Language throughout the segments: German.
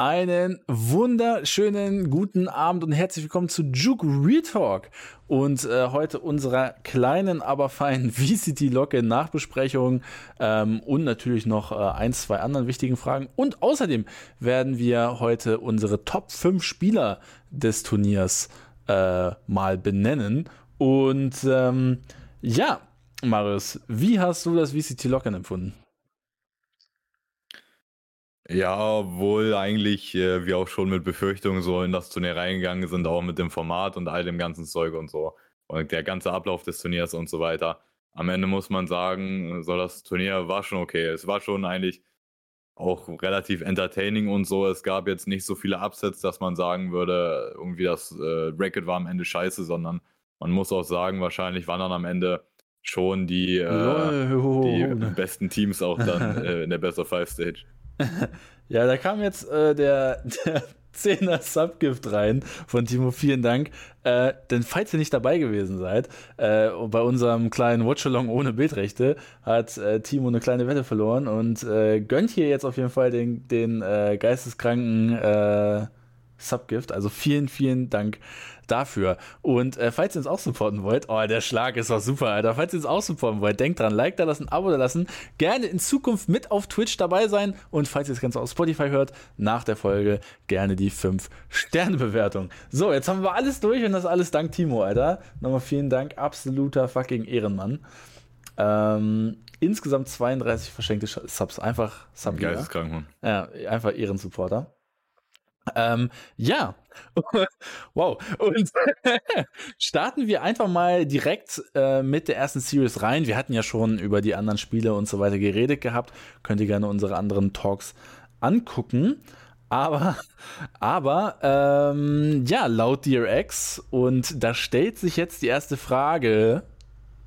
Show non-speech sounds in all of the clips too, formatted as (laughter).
Einen wunderschönen guten Abend und herzlich willkommen zu Juke Retalk und äh, heute unserer kleinen, aber feinen (laughs) VCT-Locke Nachbesprechung ähm, und natürlich noch äh, ein, zwei anderen wichtigen Fragen. Und außerdem werden wir heute unsere Top 5 Spieler des Turniers äh, mal benennen. Und ähm, ja, Marius, wie hast du das VCT-Locke empfunden? Ja, wohl eigentlich äh, wir auch schon mit Befürchtungen so in das Turnier reingegangen sind, auch mit dem Format und all dem ganzen Zeug und so. Und der ganze Ablauf des Turniers und so weiter. Am Ende muss man sagen, so das Turnier war schon okay. Es war schon eigentlich auch relativ entertaining und so. Es gab jetzt nicht so viele Upsets, dass man sagen würde, irgendwie das äh, Bracket war am Ende scheiße, sondern man muss auch sagen, wahrscheinlich waren dann am Ende schon die, äh, die besten Teams auch dann (laughs) äh, in der Best of Five Stage. (laughs) ja, da kam jetzt äh, der, (laughs) der 10er Subgift rein von Timo, vielen Dank. Äh, denn falls ihr nicht dabei gewesen seid, äh, bei unserem kleinen Watchalong ohne Bildrechte hat äh, Timo eine kleine Wette verloren und äh, gönnt hier jetzt auf jeden Fall den, den äh, geisteskranken äh, Subgift. Also vielen, vielen Dank dafür. Und äh, falls ihr uns auch supporten wollt, oh, der Schlag ist doch super, Alter. Falls ihr uns auch supporten wollt, denkt dran, Like da lassen, Abo da lassen. Gerne in Zukunft mit auf Twitch dabei sein. Und falls ihr das Ganze auf Spotify hört, nach der Folge gerne die 5-Sterne-Bewertung. So, jetzt haben wir alles durch und das alles dank Timo, Alter. Nochmal vielen Dank, absoluter fucking Ehrenmann. Ähm, insgesamt 32 verschenkte Subs. Einfach Sub. Geisteskrank, Mann. Ja, einfach Ehrensupporter. Ähm, ja, (laughs) wow. Und (laughs) starten wir einfach mal direkt äh, mit der ersten Series rein. Wir hatten ja schon über die anderen Spiele und so weiter geredet gehabt. Könnt ihr gerne unsere anderen Talks angucken. Aber, (laughs) aber, ähm, ja, laut DRX, und da stellt sich jetzt die erste Frage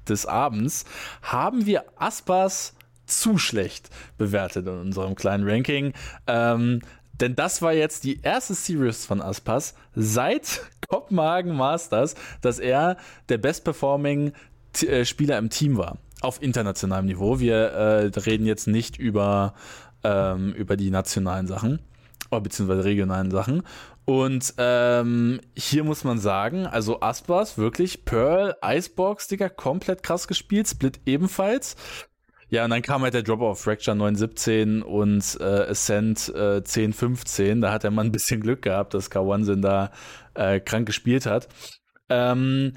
des Abends, haben wir Aspas zu schlecht bewertet in unserem kleinen Ranking. Ähm, denn das war jetzt die erste Series von Aspas seit (laughs) Kopenhagen Masters, dass er der best-performing äh, Spieler im Team war. Auf internationalem Niveau. Wir äh, reden jetzt nicht über, ähm, über die nationalen Sachen, oh, beziehungsweise regionalen Sachen. Und ähm, hier muss man sagen, also Aspas wirklich Pearl, Icebox, Digga, komplett krass gespielt, Split ebenfalls. Ja, und dann kam halt der Drop auf Fracture 917 und äh, Ascent äh, 1015. Da hat der Mann ein bisschen Glück gehabt, dass Kawansin da äh, krank gespielt hat. Ähm,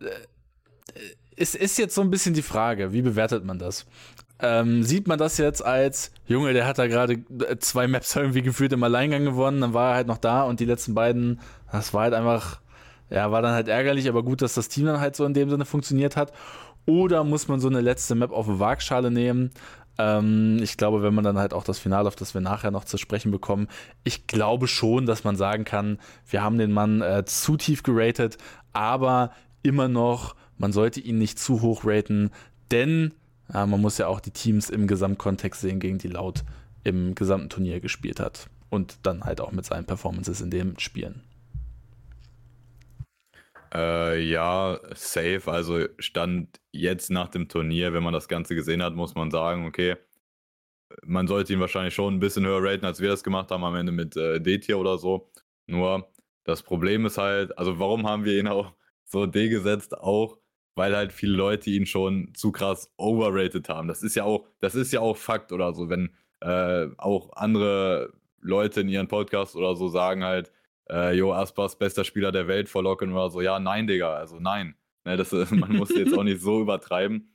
äh, es ist jetzt so ein bisschen die Frage, wie bewertet man das? Ähm, sieht man das jetzt als, Junge, der hat da gerade äh, zwei Maps (laughs) irgendwie gefühlt im Alleingang gewonnen, dann war er halt noch da und die letzten beiden, das war halt einfach, ja, war dann halt ärgerlich, aber gut, dass das Team dann halt so in dem Sinne funktioniert hat. Oder muss man so eine letzte Map auf eine Waagschale nehmen? Ähm, ich glaube, wenn man dann halt auch das Finale, auf das wir nachher noch zu sprechen bekommen, ich glaube schon, dass man sagen kann, wir haben den Mann äh, zu tief geratet, aber immer noch, man sollte ihn nicht zu hoch raten, denn äh, man muss ja auch die Teams im Gesamtkontext sehen, gegen die Laut im gesamten Turnier gespielt hat. Und dann halt auch mit seinen Performances in dem Spielen. Äh, ja, safe. Also stand jetzt nach dem Turnier, wenn man das Ganze gesehen hat, muss man sagen, okay, man sollte ihn wahrscheinlich schon ein bisschen höher raten, als wir das gemacht haben am Ende mit äh, D-Tier oder so. Nur das Problem ist halt, also warum haben wir ihn auch so D gesetzt? Auch weil halt viele Leute ihn schon zu krass overrated haben. Das ist ja auch, das ist ja auch Fakt oder so, wenn äh, auch andere Leute in ihren Podcasts oder so sagen halt, äh, Jo Aspas, bester Spieler der Welt vor Locken oder so. Ja, nein, Digga, also nein. Ne, das, (laughs) man muss jetzt auch nicht so übertreiben.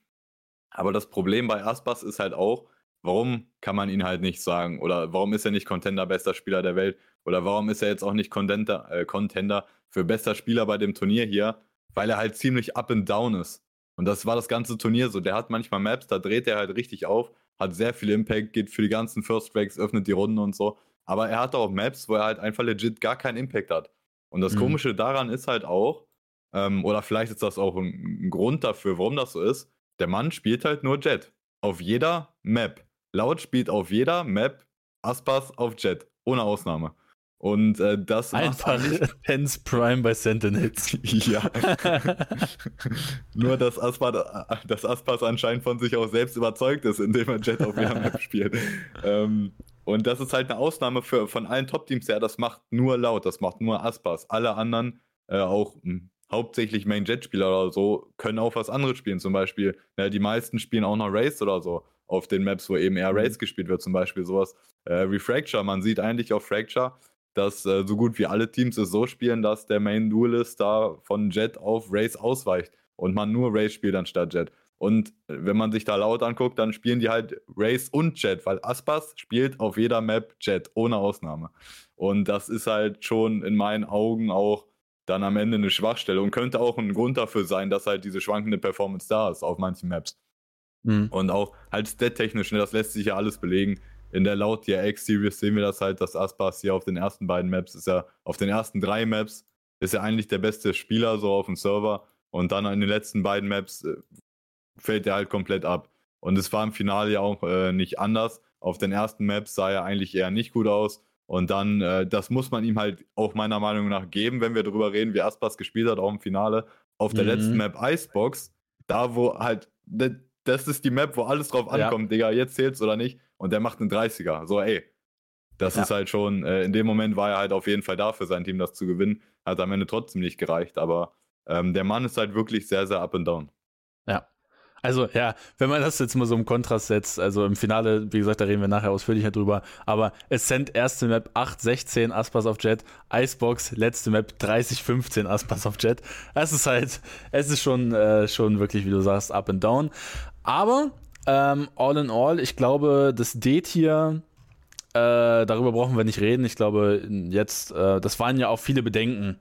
Aber das Problem bei Aspas ist halt auch, warum kann man ihn halt nicht sagen? Oder warum ist er nicht Contender bester Spieler der Welt? Oder warum ist er jetzt auch nicht Contender, äh, Contender für bester Spieler bei dem Turnier hier? Weil er halt ziemlich up and down ist. Und das war das ganze Turnier so. Der hat manchmal Maps, da dreht er halt richtig auf, hat sehr viel Impact, geht für die ganzen First Tracks, öffnet die Runden und so. Aber er hat auch Maps, wo er halt einfach legit gar keinen Impact hat. Und das mhm. Komische daran ist halt auch, ähm, oder vielleicht ist das auch ein, ein, Grund dafür, warum das so ist, der Mann spielt halt nur Jet. Auf jeder Map. Laut spielt auf jeder Map Aspas auf Jet. Ohne Ausnahme. Und äh, das einfach Pens (laughs) Prime bei Sentinels. (laughs) ja. Nur dass Aspas, dass Aspas anscheinend von sich auch selbst überzeugt ist, indem er Jet auf jeder (laughs) Map spielt. Ähm, Und das ist halt eine Ausnahme für, von allen Top-Teams her. Das macht nur laut, das macht nur Aspas. Alle anderen, äh, auch mh, hm, hauptsächlich Main-Jet-Spieler oder so, können auch was anderes spielen. Zum Beispiel, ja, die meisten spielen auch noch Race oder so auf den Maps, wo eben eher mhm. Race gespielt wird. Zum Beispiel sowas äh, wie Fracture. Man sieht eigentlich auf Fracture, dass äh, so gut wie alle Teams es so spielen, dass der Main Duelist da von Jet auf Race ausweicht und man nur Race spielt anstatt Jet. Und wenn man sich da laut anguckt, dann spielen die halt Race und Jet, weil Aspas spielt auf jeder Map Jet, ohne Ausnahme. Und das ist halt schon in meinen Augen auch dann am Ende eine Schwachstelle und könnte auch ein Grund dafür sein, dass halt diese schwankende Performance da ist auf manchen Maps. Mhm. Und auch halt stat-technisch, ne, das lässt sich ja alles belegen. In der laut DRX-Series sehen wir das halt, dass Aspas hier auf den ersten beiden Maps ist ja, auf den ersten drei Maps ist er eigentlich der beste Spieler so auf dem Server. Und dann in den letzten beiden Maps äh, fällt er halt komplett ab. Und es war im Finale ja auch äh, nicht anders. Auf den ersten Maps sah er eigentlich eher nicht gut aus. Und dann, äh, das muss man ihm halt auch meiner Meinung nach geben, wenn wir darüber reden, wie Aspas gespielt hat, auch im Finale. Auf der mhm. letzten Map Icebox, da wo halt, das ist die Map, wo alles drauf ankommt, ja. Digga, jetzt zählt's oder nicht. Und der macht einen 30er. So, ey. Das ja. ist halt schon, äh, in dem Moment war er halt auf jeden Fall da für sein Team, das zu gewinnen. Hat am Ende trotzdem nicht gereicht, aber ähm, der Mann ist halt wirklich sehr, sehr up and down. Also ja, wenn man das jetzt mal so im Kontrast setzt, also im Finale, wie gesagt, da reden wir nachher ausführlicher drüber, aber Ascent erste Map 8-16 Aspas auf Jet, Icebox letzte Map 30-15 Aspas auf Jet. Es ist halt, es ist schon, äh, schon wirklich, wie du sagst, up and down. Aber ähm, all in all, ich glaube, das D-Tier, äh, darüber brauchen wir nicht reden. Ich glaube, jetzt, äh, das waren ja auch viele Bedenken.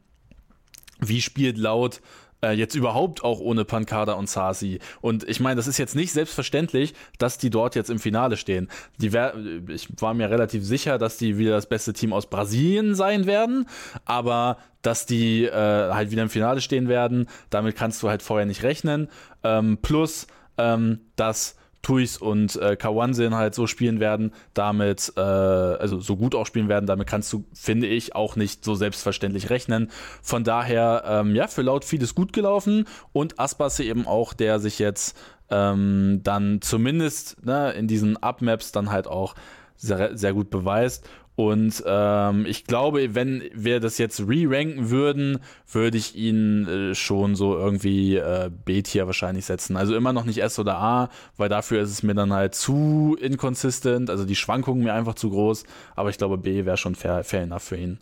Wie spielt laut äh, jetzt überhaupt auch ohne Pankada und Sasi. Und ich meine, das ist jetzt nicht selbstverständlich, dass die dort jetzt im Finale stehen. Die wär, ich war mir relativ sicher, dass die wieder das beste Team aus Brasilien sein werden, aber dass die äh, halt wieder im Finale stehen werden, damit kannst du halt vorher nicht rechnen. Ähm, plus, ähm, dass Tuis und äh, Kawansin halt so spielen werden, damit, äh, also so gut auch spielen werden, damit kannst du, finde ich, auch nicht so selbstverständlich rechnen. Von daher, ähm, ja, für laut vieles gut gelaufen und Aspasse eben auch, der sich jetzt ähm, dann zumindest ne, in diesen Upmaps dann halt auch sehr, sehr gut beweist. Und ähm, ich glaube, wenn wir das jetzt re-ranken würden, würde ich ihn äh, schon so irgendwie äh, B-Tier wahrscheinlich setzen. Also immer noch nicht S oder A, weil dafür ist es mir dann halt zu inconsistent, also die Schwankungen mir einfach zu groß. Aber ich glaube, B wäre schon fair, fair enough für ihn.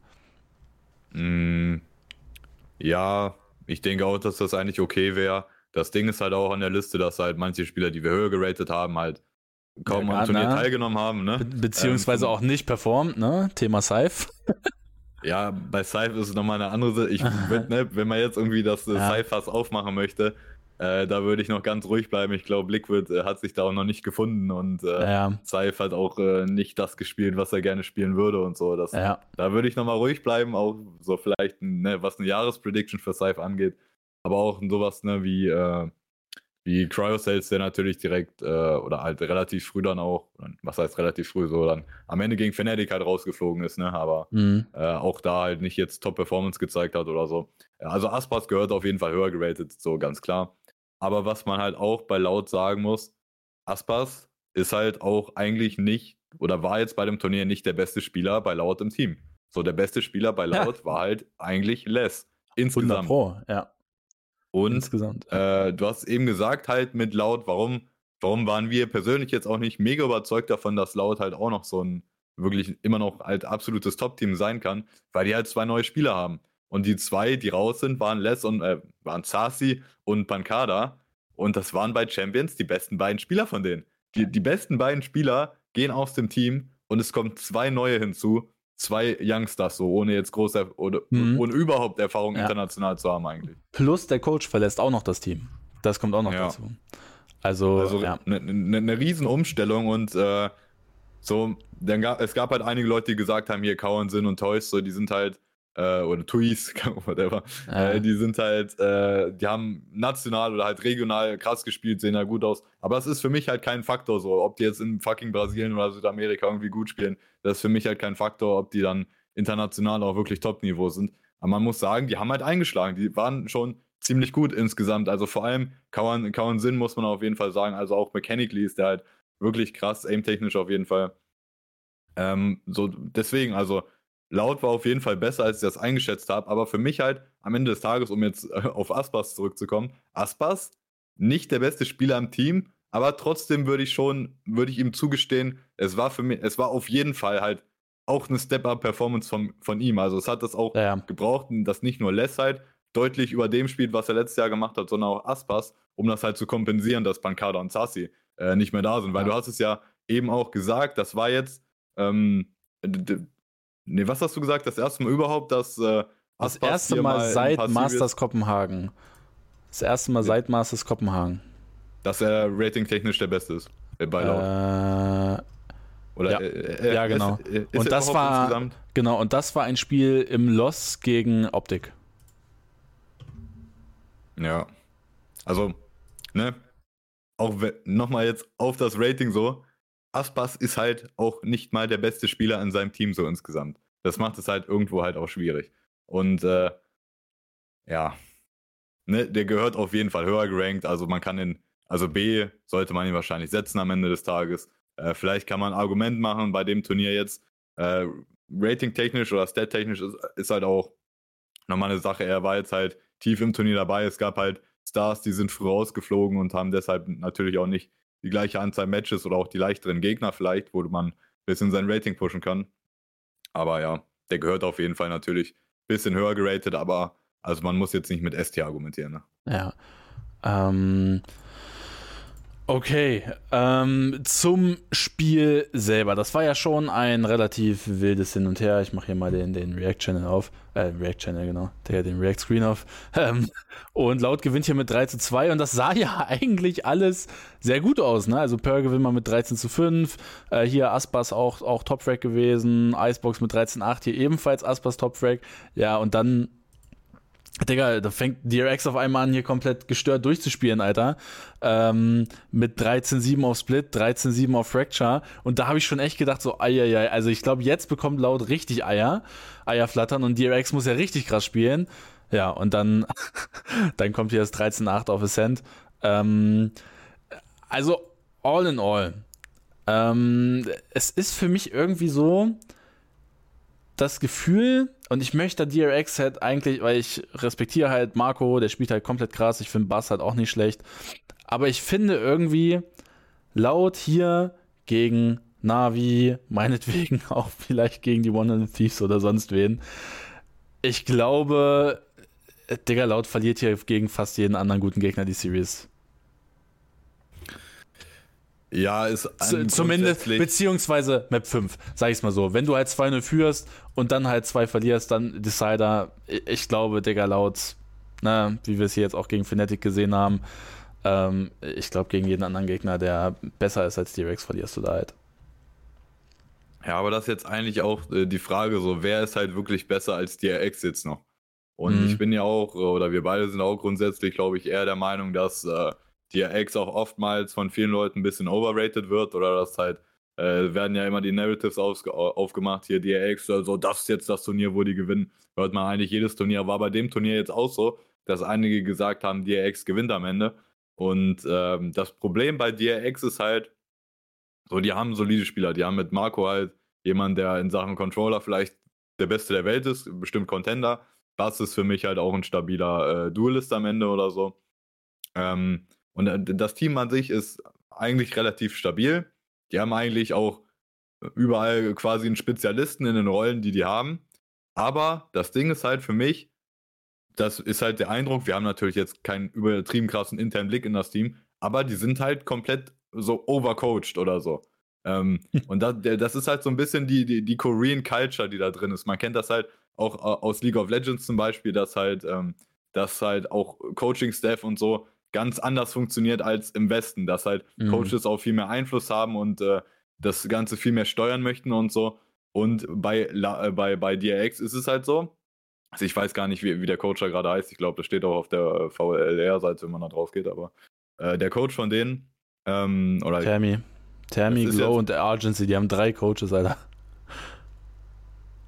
Mm, ja, ich denke auch, dass das eigentlich okay wäre. Das Ding ist halt auch an der Liste, dass halt manche Spieler, die wir höher geratet haben, halt kaum ja, am Turnier ne? teilgenommen haben, ne? Be beziehungsweise ähm, auch nicht performt, ne? Thema Saif. (laughs) ja, bei Saif ist es nochmal eine andere Sache. Ich (laughs) würd, ne, wenn man jetzt irgendwie das äh, ja. Saif-Fass aufmachen möchte, äh, da würde ich noch ganz ruhig bleiben. Ich glaube, Liquid äh, hat sich da auch noch nicht gefunden und äh, ja. Saif hat auch äh, nicht das gespielt, was er gerne spielen würde und so. Das, ja. Da würde ich nochmal ruhig bleiben, auch so vielleicht, ne, was eine Jahresprediction für Saif angeht. Aber auch sowas ne, wie äh, wie Cryosales, der natürlich direkt äh, oder halt relativ früh dann auch, was heißt relativ früh, so dann am Ende gegen Fnatic halt rausgeflogen ist, ne? Aber mhm. äh, auch da halt nicht jetzt Top-Performance gezeigt hat oder so. Also Aspas gehört auf jeden Fall höher geratet, so ganz klar. Aber was man halt auch bei Laut sagen muss, Aspas ist halt auch eigentlich nicht oder war jetzt bei dem Turnier nicht der beste Spieler bei Laut im Team. So, der beste Spieler bei Laut ja. war halt eigentlich Les. Insgesamt. 100 Pro, ja. Und Insgesamt. Äh, du hast eben gesagt, halt mit Laut, warum, warum waren wir persönlich jetzt auch nicht mega überzeugt davon, dass Laut halt auch noch so ein wirklich immer noch halt absolutes Top-Team sein kann, weil die halt zwei neue Spieler haben. Und die zwei, die raus sind, waren Les und äh, waren Sasi und Pankada. Und das waren bei Champions die besten beiden Spieler von denen. Die, die besten beiden Spieler gehen aus dem Team und es kommen zwei neue hinzu zwei Youngsters so, ohne jetzt große oder mhm. ohne überhaupt Erfahrung ja. international zu haben eigentlich. Plus der Coach verlässt auch noch das Team. Das kommt auch noch ja. dazu. Also, also ja. eine ne, ne Riesenumstellung und äh, so, dann gab, es gab halt einige Leute, die gesagt haben, hier Cowan Sin und Toys, so, die sind halt äh, oder Tuis, (laughs) whatever, ja. äh, die sind halt, äh, die haben national oder halt regional krass gespielt, sehen da gut aus. Aber das ist für mich halt kein Faktor so, ob die jetzt in fucking Brasilien oder Südamerika irgendwie gut spielen. Das ist für mich halt kein Faktor, ob die dann international auch wirklich Top-Niveau sind. Aber man muss sagen, die haben halt eingeschlagen. Die waren schon ziemlich gut insgesamt. Also vor allem Kawan, Kawan Sinn muss man auf jeden Fall sagen. Also auch mechanically ist der halt wirklich krass, aim-technisch auf jeden Fall. Ähm, so, deswegen, also Laut war auf jeden Fall besser, als ich das eingeschätzt habe. Aber für mich halt am Ende des Tages, um jetzt äh, auf Aspas zurückzukommen, Aspas nicht der beste Spieler im Team, aber trotzdem würde ich schon, würde ich ihm zugestehen, es war für mich, es war auf jeden Fall halt auch eine Step-Up-Performance von, von ihm. Also es hat das auch ja, ja. gebraucht, dass nicht nur Less halt deutlich über dem spielt, was er letztes Jahr gemacht hat, sondern auch Aspas, um das halt zu kompensieren, dass Pancada und Sassi äh, nicht mehr da sind. Weil ja. du hast es ja eben auch gesagt, das war jetzt, ähm, nee, was hast du gesagt, das erste Mal überhaupt, dass äh, Das erste Mal, mal seit Masters Kopenhagen. Das erste Mal seit Masters Kopenhagen. Dass er ratingtechnisch der Beste ist. Äh, bei Laut. Äh, Oder, ja. Äh, äh, ja, genau. Ist, ist und das war insgesamt? genau und das war ein Spiel im Loss gegen Optik. Ja. Also, ne? Auch nochmal jetzt auf das Rating so. Aspas ist halt auch nicht mal der beste Spieler in seinem Team so insgesamt. Das macht es halt irgendwo halt auch schwierig. Und äh, ja, ne, der gehört auf jeden Fall höher gerankt. Also man kann ihn, also B sollte man ihn wahrscheinlich setzen am Ende des Tages. Äh, vielleicht kann man ein Argument machen bei dem Turnier jetzt. Äh, Rating-technisch oder stat-technisch ist, ist halt auch nochmal eine Sache. Er war jetzt halt tief im Turnier dabei. Es gab halt Stars, die sind früh rausgeflogen und haben deshalb natürlich auch nicht die gleiche Anzahl Matches oder auch die leichteren Gegner vielleicht, wo man ein bisschen sein Rating pushen kann. Aber ja, der gehört auf jeden Fall natürlich ein bisschen höher geratet, aber also man muss jetzt nicht mit ST argumentieren. Ne? Ja. Ähm, Okay, ähm, zum Spiel selber. Das war ja schon ein relativ wildes Hin und Her. Ich mache hier mal den, den React-Channel auf. Äh, React-Channel, genau. Der den React-Screen auf. (laughs) Ähm, und Laut gewinnt hier mit 3 zu 2 und das sah ja (laughs) eigentlich alles sehr gut aus. Ne? Also Per gewinnt mal mit 13 zu 5. Äh, hier Aspas auch, auch Top-Frag gewesen. Icebox mit 13 zu 8. Hier ebenfalls Aspas Top-Frag. Ja, und dann Digga, da fängt DRX auf einmal an, hier komplett gestört durchzuspielen, Alter. Ähm, mit 13-7 auf Split, 13-7 auf Fracture. Und da habe ich schon echt gedacht, so, eieiei. Also ich glaube, jetzt bekommt Laut richtig Eier. Eier flattern und DRX muss ja richtig krass spielen. Ja, und dann, (laughs) dann kommt hier das 13-8 auf Ascent. Ähm, also, all in all. Ähm, es ist für mich irgendwie so, das Gefühl, und ich möchte DRX halt eigentlich, weil ich respektiere halt Marco, der spielt halt komplett krass, ich finde Bass halt auch nicht schlecht, aber ich finde irgendwie laut hier gegen Navi, (laughs) meinetwegen auch vielleicht gegen die One Thieves oder sonst wen. Ich glaube, Digga, laut verliert hier gegen fast jeden anderen guten Gegner die Series. Ja, ist zumindest, beziehungsweise Map 5, sag ich's mal so. Wenn du halt 2-0 führst und dann halt 2 verlierst, dann Decider, ich glaube, Digga, laut, na, ne, wie wir es hier jetzt auch gegen Fnatic gesehen haben, ähm, ich glaube, gegen jeden anderen Gegner, der besser ist als D-Rex, verlierst du da halt. Ja, aber das ist jetzt eigentlich auch äh, die Frage, so, wer ist halt wirklich besser als DRX jetzt noch? Und mhm. ich bin ja auch, oder wir beide sind auch grundsätzlich, glaube ich, eher der Meinung, dass äh, DRX auch oftmalt von vielen Leuten ein bisschen overrated wird oder dass halt äh, werden ja immer die Narratives auf, aufgemacht, hier DRX, also das ist jetzt das Turnier, wo die gewinnen. Hört man eigentlich jedes Turnier, war bei dem Turnier jetzt auch so, dass einige gesagt haben, DRX gewinnt am Ende. Und ähm, das Problem bei DRX ist halt, so, die haben solide Spieler, die haben mit Marco halt jemanden, der in Sachen Controller vielleicht der Beste der Welt ist, bestimmt Contender. Bass ist für mich halt auch ein stabiler äh, Duelist am Ende oder so. Ähm, und äh, das Team an sich ist eigentlich relativ stabil. Die haben eigentlich auch überall quasi einen Spezialisten in den Rollen, die die haben. Aber das Ding ist halt für mich, das ist halt der Eindruck, wir haben natürlich jetzt keinen übertrieben krassen internen Blick in das Team, aber die sind halt komplett so overcoached oder so. ähm, (laughs) und das, das ist halt so ein bisschen die, die, die Korean Culture, die da drin ist. Man kennt das halt auch äh, aus League of Legends zum Beispiel, dass halt, ähm, dass halt auch Coaching-Staff und so ganz anders funktioniert als im Westen, dass halt mhm. Coaches auch viel mehr Einfluss haben und äh, das Ganze viel mehr steuern möchten und so. Und bei, äh, bei, bei DRX ist es halt so. Also ich weiß gar nicht, wie, wie der Coach da gerade heißt. Ich glaube, das steht auch auf der VLR-Seite, wenn man da drauf geht, aber äh, der Coach von denen, ähm, oder. Tammy. Tammy, Glow und Argency, die haben drei Coaches, Alter.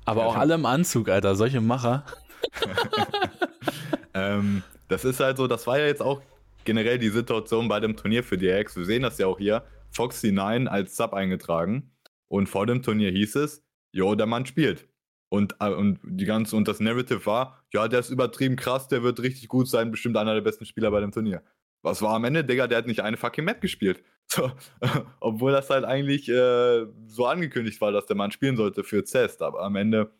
Aber ja, auch alle im Anzug, Alter, solche Macher. (laughs) ähm, das ist halt so, das war ja jetzt auch generell die Situation bei dem Turnier für DX. Wir sehen das ja auch hier. Foxy 9 als Sub eingetragen. Und vor dem Turnier hieß es, jo, der Mann spielt. Und, äh, und die ganze, und das Narrative war, ja, der ist übertrieben krass, der wird richtig gut sein, bestimmt einer der besten Spieler bei dem Turnier. Was war am Ende, Digga, der hat nicht eine fucking Map gespielt. (laughs) So, obwohl das halt eigentlich äh, so angekündigt war, dass der Mann spielen sollte für Zest. Aber am Ende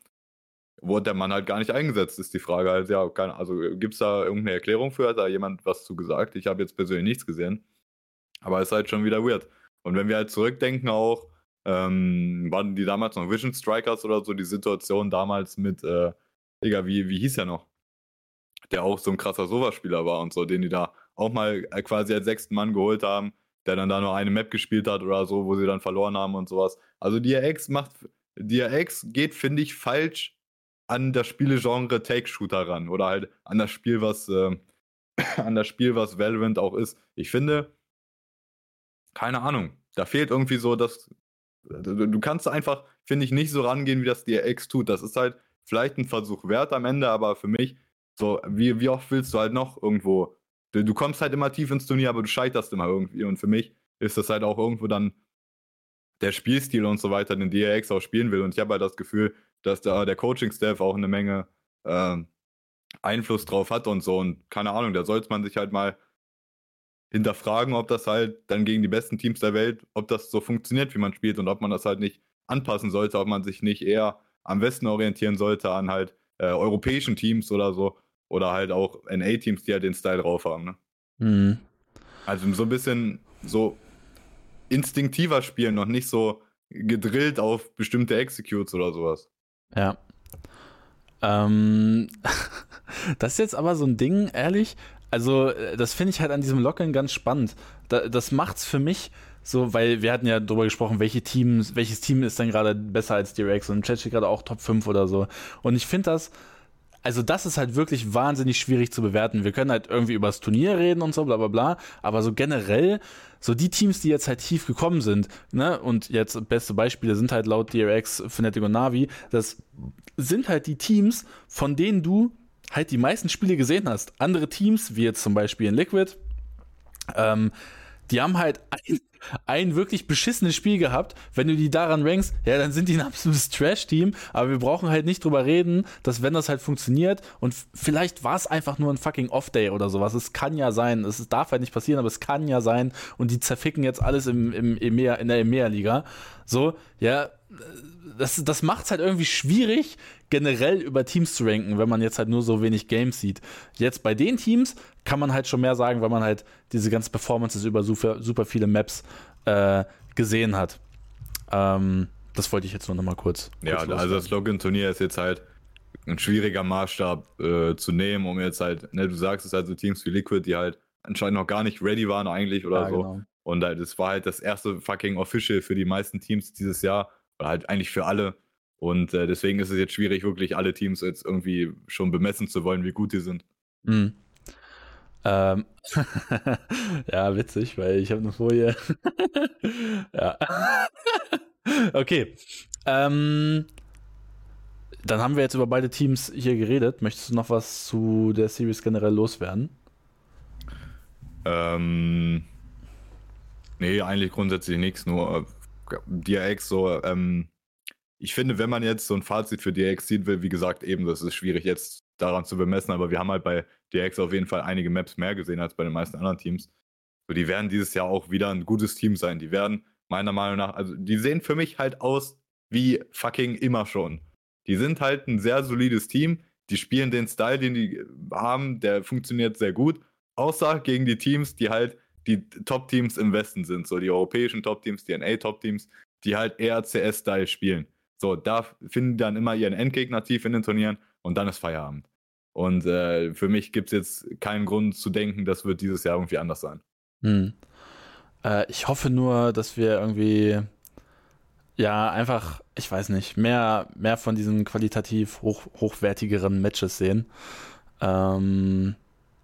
wurde der Mann halt gar nicht eingesetzt, ist die Frage halt, ja, keine, also gibt es da irgendeine Erklärung für? Hat da jemand was zu gesagt? Ich habe jetzt persönlich nichts gesehen. Aber es ist halt schon wieder weird. Und wenn wir halt zurückdenken auch, ähm, waren die damals noch Vision Strikers oder so, die Situation damals mit, äh, Digga, wie, wie hieß er noch? Der auch so ein krasser Sova-Spieler war und so, den die da auch mal äh, quasi als sechsten Mann geholt haben, der dann da nur eine Map gespielt hat oder so, wo sie dann verloren haben und sowas. Also DRX macht, DRX geht, finde ich, falsch an das Spielegenre Take-Shooter ran oder halt an das Spiel, was, äh, (coughs) an das Spiel, was Valorant auch ist. Ich finde, keine Ahnung, da fehlt irgendwie so das, du kannst einfach, finde ich, nicht so rangehen, wie das DRX tut. Das ist halt vielleicht ein Versuch wert am Ende, aber für mich, so, wie, wie oft willst du halt noch irgendwo du, du kommst halt immer tief ins Turnier, aber du scheiterst immer irgendwie. Und für mich ist das halt auch irgendwo dann der Spielstil und so weiter, den DRX auch spielen will. Und ich habe halt das Gefühl, dass da der Coaching-Staff auch eine Menge äh, Einfluss drauf hat und so. Und keine Ahnung, da sollte man sich halt mal hinterfragen, ob das halt dann gegen die besten Teams der Welt, ob das so funktioniert, wie man spielt und ob man das halt nicht anpassen sollte, ob man sich nicht eher am Westen orientieren sollte, an halt äh, europäischen Teams oder so, oder halt auch NA-Teams, die halt den Style drauf haben. Ne? Mhm. Also so ein bisschen so instinktiver spielen, noch nicht so gedrillt auf bestimmte Executes oder sowas. Ja. Ähm, (laughs) das ist jetzt aber so ein Ding, ehrlich. Also, äh, das finde ich halt an diesem Locken ganz spannend. Da, das macht's für mich so, weil wir hatten ja darüber gesprochen, welche Teams, welches Team ist dann gerade besser als Direx und Chat steht gerade auch Top 5 oder so. Und ich finde das also das ist halt wirklich wahnsinnig schwierig zu bewerten. Wir können halt irgendwie über das Turnier reden und so, bla bla bla, aber so generell, so die Teams, die jetzt halt tief gekommen sind, ne, und jetzt beste Beispiele sind halt laut DRX, Fnatic und Navi, das sind halt die Teams, von denen du halt die meisten Spiele gesehen hast. Andere Teams, wie jetzt zum Beispiel in Liquid, ähm, die haben halt ein, ein wirklich beschissenes Spiel gehabt. Wenn du die daran rankst, ja, dann sind die ein absolutes Trash-Team. Aber wir brauchen halt nicht drüber reden, dass wenn das halt funktioniert und vielleicht war es einfach nur ein fucking Off-Day oder sowas. Es kann ja sein. Es darf halt nicht passieren, aber es kann ja sein. Und die zerficken jetzt alles im, im EMEA, in der EMEA-Liga. So, ja, das, das macht es halt irgendwie schwierig, generell über Teams zu ranken, wenn man jetzt halt nur so wenig Games sieht. Jetzt bei den Teams kann man halt schon mehr sagen, weil man halt diese ganzen Performances über super, super viele Maps äh, gesehen hat. Ähm, das wollte ich jetzt nur noch mal kurz. Ja, kurz also das Login-Turnier ist jetzt halt ein schwieriger Maßstab äh, zu nehmen, um jetzt halt, ne, du sagst es halt so Teams wie Liquid, die halt anscheinend noch gar nicht ready waren eigentlich oder ja, so. Genau. Und halt, das war halt das erste fucking Official für die meisten Teams dieses Jahr. Oder halt eigentlich für alle. Und äh, deswegen ist es jetzt schwierig, wirklich alle Teams jetzt irgendwie schon bemessen zu wollen, wie gut die sind. Mhm. Ähm, (laughs) ja, witzig, weil ich habe eine Folie. (laughs) ja. (laughs) okay. Ähm, dann haben wir jetzt über beide Teams hier geredet. Möchtest du noch was zu der Series generell loswerden? Ähm, nee, eigentlich grundsätzlich nichts. Nur äh, DRX so, ähm, ich finde, wenn man jetzt so ein Fazit für DRX ziehen will, wie gesagt, eben, das ist schwierig jetzt daran zu bemessen, aber wir haben halt bei DX auf jeden Fall einige Maps mehr gesehen als bei den meisten anderen Teams. So, die werden dieses Jahr auch wieder ein gutes Team sein. Die werden meiner Meinung nach, also die sehen für mich halt aus wie fucking immer schon. Die sind halt ein sehr solides Team. Die spielen den Style, den die haben, der funktioniert sehr gut. Außer gegen die Teams, die halt die Top-Teams im Westen sind, so die europäischen Top-Teams, die NA-Top-Teams, die halt eher CS-Style spielen. So, da finden die dann immer ihren Endgegner tief in den Turnieren und dann ist Feierabend. Und äh, für mich gibt es jetzt keinen Grund zu denken, das wird dieses Jahr irgendwie anders sein. Hm. Äh, ich hoffe nur, dass wir irgendwie ja einfach, ich weiß nicht, mehr, mehr von diesen qualitativ hoch, hochwertigeren Matches sehen. Ähm,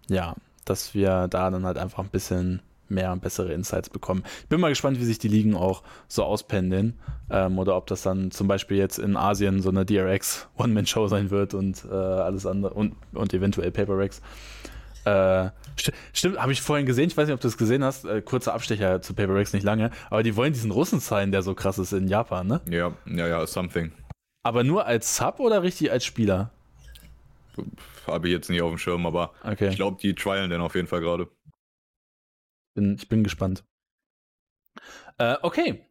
ja, dass wir da dann halt einfach ein bisschen mehr und bessere Insights bekommen. Ich bin mal gespannt, wie sich die Ligen auch so auspendeln ähm, oder ob das dann zum Beispiel jetzt in Asien so eine DRX One-Man-Show sein wird und äh, alles andere und, und eventuell Paper Rex. Äh, st stimmt, habe ich vorhin gesehen, ich weiß nicht, ob du es gesehen hast, äh, kurzer Abstecher zu Paper Rex nicht lange, aber die wollen diesen Russen sein, der so krass ist in Japan, ne? Ja, ja, ja, something. Aber nur als Sub oder richtig als Spieler? Habe ich jetzt nicht auf dem Schirm, aber okay. ich glaube, die trialen den auf jeden Fall gerade. Bin, ich bin gespannt. Äh, okay,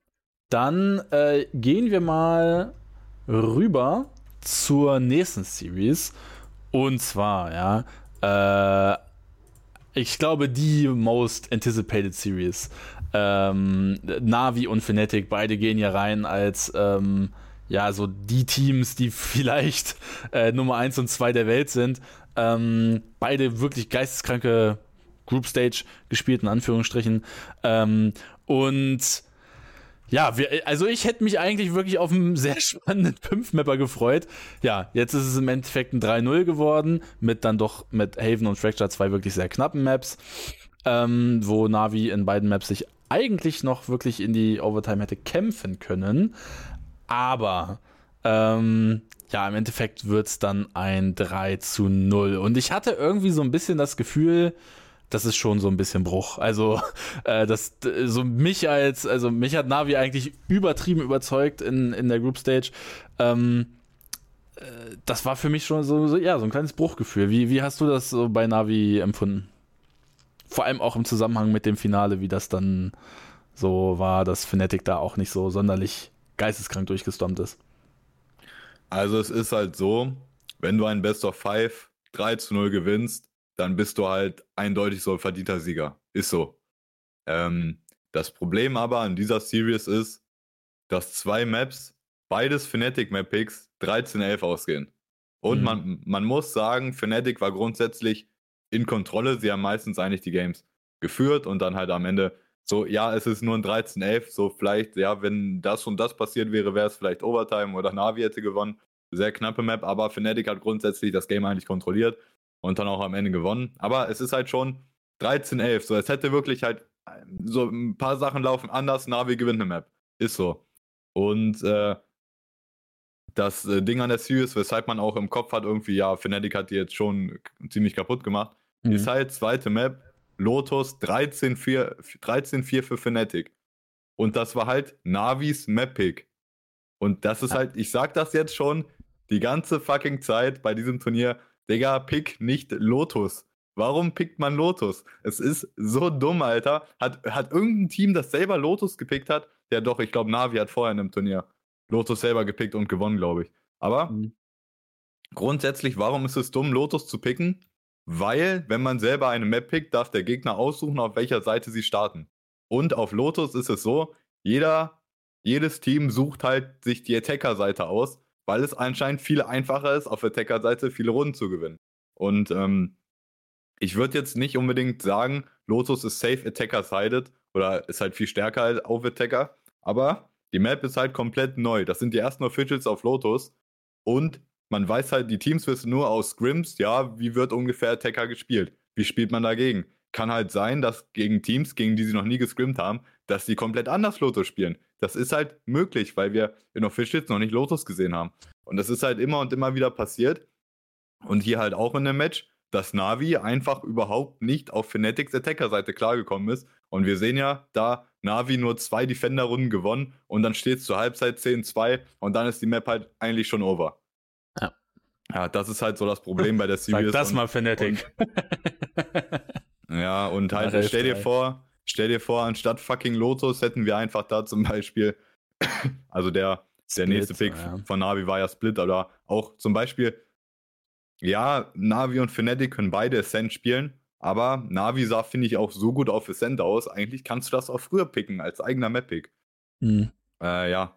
dann äh, gehen wir mal rüber zur nächsten Series. Und zwar, ja, äh, ich glaube, die most anticipated Series. Ähm, Navi und Fnatic, beide gehen hier rein als ähm, ja, so die Teams, die (laughs) vielleicht äh, Nummer 1 und 2 der Welt sind. Ähm, beide wirklich geisteskranke Group Stage gespielt, in Anführungsstrichen. Ähm, und ja, wir, also ich hätte mich eigentlich wirklich auf einen sehr (laughs) spannenden 5-Mapper gefreut. Ja, jetzt ist es im Endeffekt ein 3-0 geworden, mit dann doch mit Haven und Fracture zwei wirklich sehr knappen Maps, ähm, wo Navi in beiden Maps sich eigentlich noch wirklich in die Overtime hätte kämpfen können. Aber ähm, ja, im Endeffekt wird es dann ein 3 zu 0. Und ich hatte irgendwie so ein bisschen das Gefühl, das ist schon so ein bisschen Bruch. Also, (laughs) äh, das, so mich als, also mich hat Navi eigentlich übertrieben überzeugt in, in der Group Stage. Ähm, äh, das war für mich schon so, so, ja, so ein kleines Bruchgefühl. Wie, wie hast du das so bei Navi empfunden? Vor allem auch im Zusammenhang mit dem Finale, wie das dann so war, dass Fnatic da auch nicht so sonderlich geisteskrank durchgestompt ist. Also es ist halt so, wenn du ein Best of Five 3 zu 0 gewinnst, dann bist du halt eindeutig so ein verdienter Sieger. Ist so. Ähm, das Problem aber an dieser Series ist, dass zwei Maps, beides Fnatic Map Picks, 13-11 ausgehen. Und mhm. man, man muss sagen, Fnatic war grundsätzlich in Kontrolle. Sie haben meistens eigentlich die Games geführt und dann halt am Ende so, ja, es ist nur ein 13-11, so vielleicht, ja, wenn das und das passiert wäre, wäre es vielleicht Overtime oder Navi hätte gewonnen. Sehr knappe Map, aber Fnatic hat grundsätzlich das Game eigentlich kontrolliert und dann auch am Ende gewonnen. Aber es ist halt schon 13-11. So, es hätte wirklich halt so ein paar Sachen laufen anders. Navi gewinnt eine Map. Ist so. Und äh, das äh, Ding an der Series, weshalb man auch im Kopf hat, irgendwie, ja, Fnatic hat die jetzt schon ziemlich kaputt gemacht, mhm. ist halt zweite Map, Lotus 13-4 13 für Fnatic. Und das war halt Navis Map-Pick. Und das ist halt, ich sag das jetzt schon die ganze fucking Zeit bei diesem Turnier, Digga, pick nicht Lotus. Warum pickt man Lotus? Es ist so dumm, Alter. Hat, hat irgendein Team, das selber Lotus gepickt hat? Ja, doch, ich glaube, Navi hat vorher in einem Turnier Lotus selber gepickt und gewonnen, glaube ich. Aber mhm. grundsätzlich, warum ist es dumm, Lotus zu picken? Weil, wenn man selber eine Map pickt, darf der Gegner aussuchen, auf welcher Seite sie starten. Und auf Lotus ist es so, jeder, jedes Team sucht halt sich die Attacker-Seite aus weil es anscheinend viel einfacher ist, auf Attacker-Seite viele Runden zu gewinnen. Und ähm, ich würde jetzt nicht unbedingt sagen, Lotus ist safe Attacker-sided oder ist halt viel stärker als auf Attacker, aber die Map ist halt komplett neu. Das sind die ersten Officials auf Lotus und man weiß halt, die Teams wissen nur aus Scrims, ja, wie wird ungefähr Attacker gespielt? Wie spielt man dagegen? Kann halt sein, dass gegen Teams, gegen die sie noch nie gescrimmt haben, dass sie komplett anders Lotus spielen. Das ist halt möglich, weil wir in Officials noch nicht Lotus gesehen haben. Und das ist halt immer und immer wieder passiert. Und hier halt auch in dem Match, dass Navi einfach überhaupt nicht auf Fanatics Attacker-Seite klargekommen ist. Und wir sehen ja, da Navi nur zwei Defender-Runden gewonnen und dann steht es zur Halbzeit 10-2 und dann ist die Map halt eigentlich schon over. Ja. Ja, das ist halt so das Problem bei der (laughs) Series. Sag das mal Fnatic. (laughs) ja, und halt, stell dir vor, Stell dir vor, anstatt fucking Lotus hätten wir einfach da zum Beispiel, (coughs) also der, der nächste Pick ja. von Navi war ja Split, oder auch zum Beispiel, ja, Navi und Fnatic können beide Ascent spielen, aber Navi sah, finde ich, auch so gut auf Ascent aus. Eigentlich kannst du das auch früher picken, als eigener Map-Pick. Mhm. Äh, ja.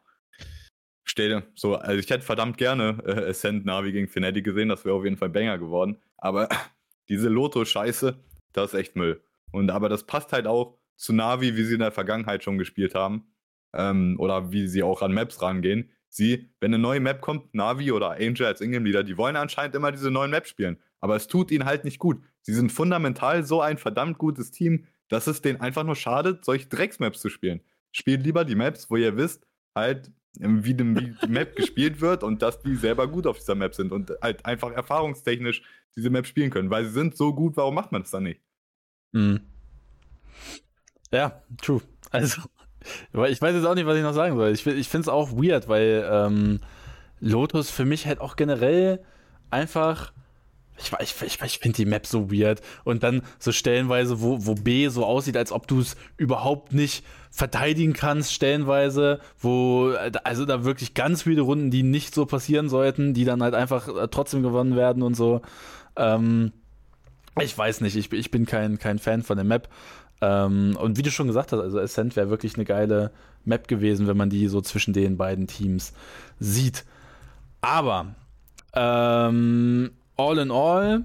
Stell dir, so, also ich hätte verdammt gerne äh, Ascent Navi gegen Fnatic gesehen, das wäre auf jeden Fall Banger geworden. Aber (coughs) diese Loto-Scheiße, das ist echt Müll. Und aber das passt halt auch zu Navi, wie sie in der Vergangenheit schon gespielt haben. Ähm, oder wie sie auch an Maps rangehen. Sie, wenn eine neue Map kommt, Navi oder Angel als Ingame-Leader, die wollen anscheinend immer diese neuen Maps spielen. Aber es tut ihnen halt nicht gut. Sie sind fundamental so ein verdammt gutes Team, dass es denen einfach nur schadet, solche Drecksmaps zu spielen. Spielt lieber die Maps, wo ihr wisst, halt, wie die, wie die Map gespielt wird und dass die selber gut auf dieser Map sind und halt einfach erfahrungstechnisch diese Map spielen können, weil sie sind so gut, warum macht man das dann nicht? Mhm. Ja, true. Also, ich weiß jetzt auch nicht, was ich noch sagen soll. Ich, ich finde es auch weird, weil ähm, Lotus für mich halt auch generell einfach. Ich, ich, ich, ich finde die Map so weird. Und dann so stellenweise, wo, wo B so aussieht, als ob du es überhaupt nicht verteidigen kannst, stellenweise, wo, also da wirklich ganz viele Runden, die nicht so passieren sollten, die dann halt einfach äh, trotzdem gewonnen werden und so. Ähm, ich weiß nicht, ich, ich bin kein, kein Fan von der Map. Ähm, und wie du schon gesagt hast, also Ascent wäre wirklich eine geile Map gewesen, wenn man die so zwischen den beiden Teams sieht. Aber ähm, all in all,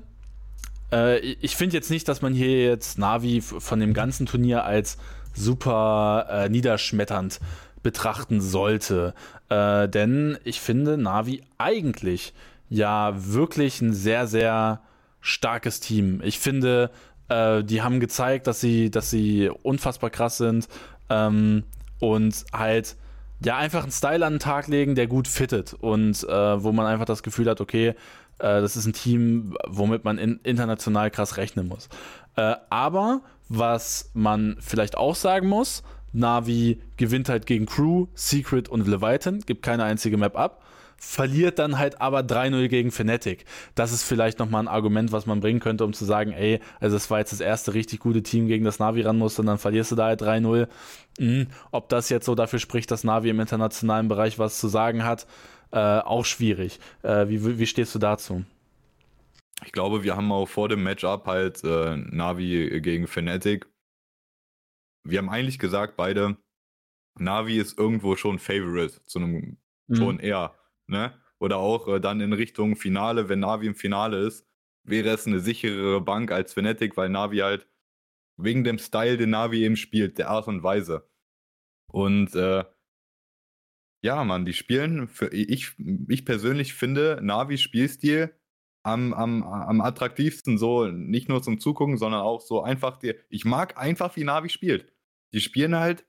äh, ich finde jetzt nicht, dass man hier jetzt Navi von dem ganzen Turnier als super äh, niederschmetternd betrachten sollte. Äh, denn ich finde Navi eigentlich ja wirklich ein sehr, sehr starkes Team. Ich finde, äh, die haben gezeigt, dass sie, dass sie unfassbar krass sind ähm, und halt ja einfach einen Style an den Tag legen, der gut fittet und äh, wo man einfach das Gefühl hat, okay, äh, das ist ein Team, womit man in, international krass rechnen muss. Äh, aber was man vielleicht auch sagen muss, Navi gewinnt halt gegen Crew, Secret und Leviathan, gibt keine einzige Map ab verliert dann halt aber 3-0 gegen Fnatic. Das ist vielleicht nochmal ein Argument, was man bringen könnte, um zu sagen, ey, also das war jetzt das erste richtig gute Team, gegen das Navi ran muss und dann verlierst du da halt 3-0. Mhm. Ob das jetzt so dafür spricht, dass Navi im internationalen Bereich was zu sagen hat, äh, auch schwierig. Äh, wie, wie stehst du dazu? Ich glaube, wir haben auch vor dem Matchup halt äh, Navi gegen Fnatic. Wir haben eigentlich gesagt, beide, Navi ist irgendwo schon Favorite, zu einem mhm. schon eher ne? Oder auch äh, dann in Richtung Finale, wenn Navi im Finale ist, wäre es eine sicherere Bank als Fnatic, weil Navi halt wegen dem Style, den Navi eben spielt, der Art und Weise. Und äh, ja, Mann, die spielen, für, ich, ich persönlich finde Navi Spielstil am, am, am attraktivsten, so nicht nur zum Zugucken, sondern auch so einfach, die, ich mag einfach, wie Navi spielt. Die spielen halt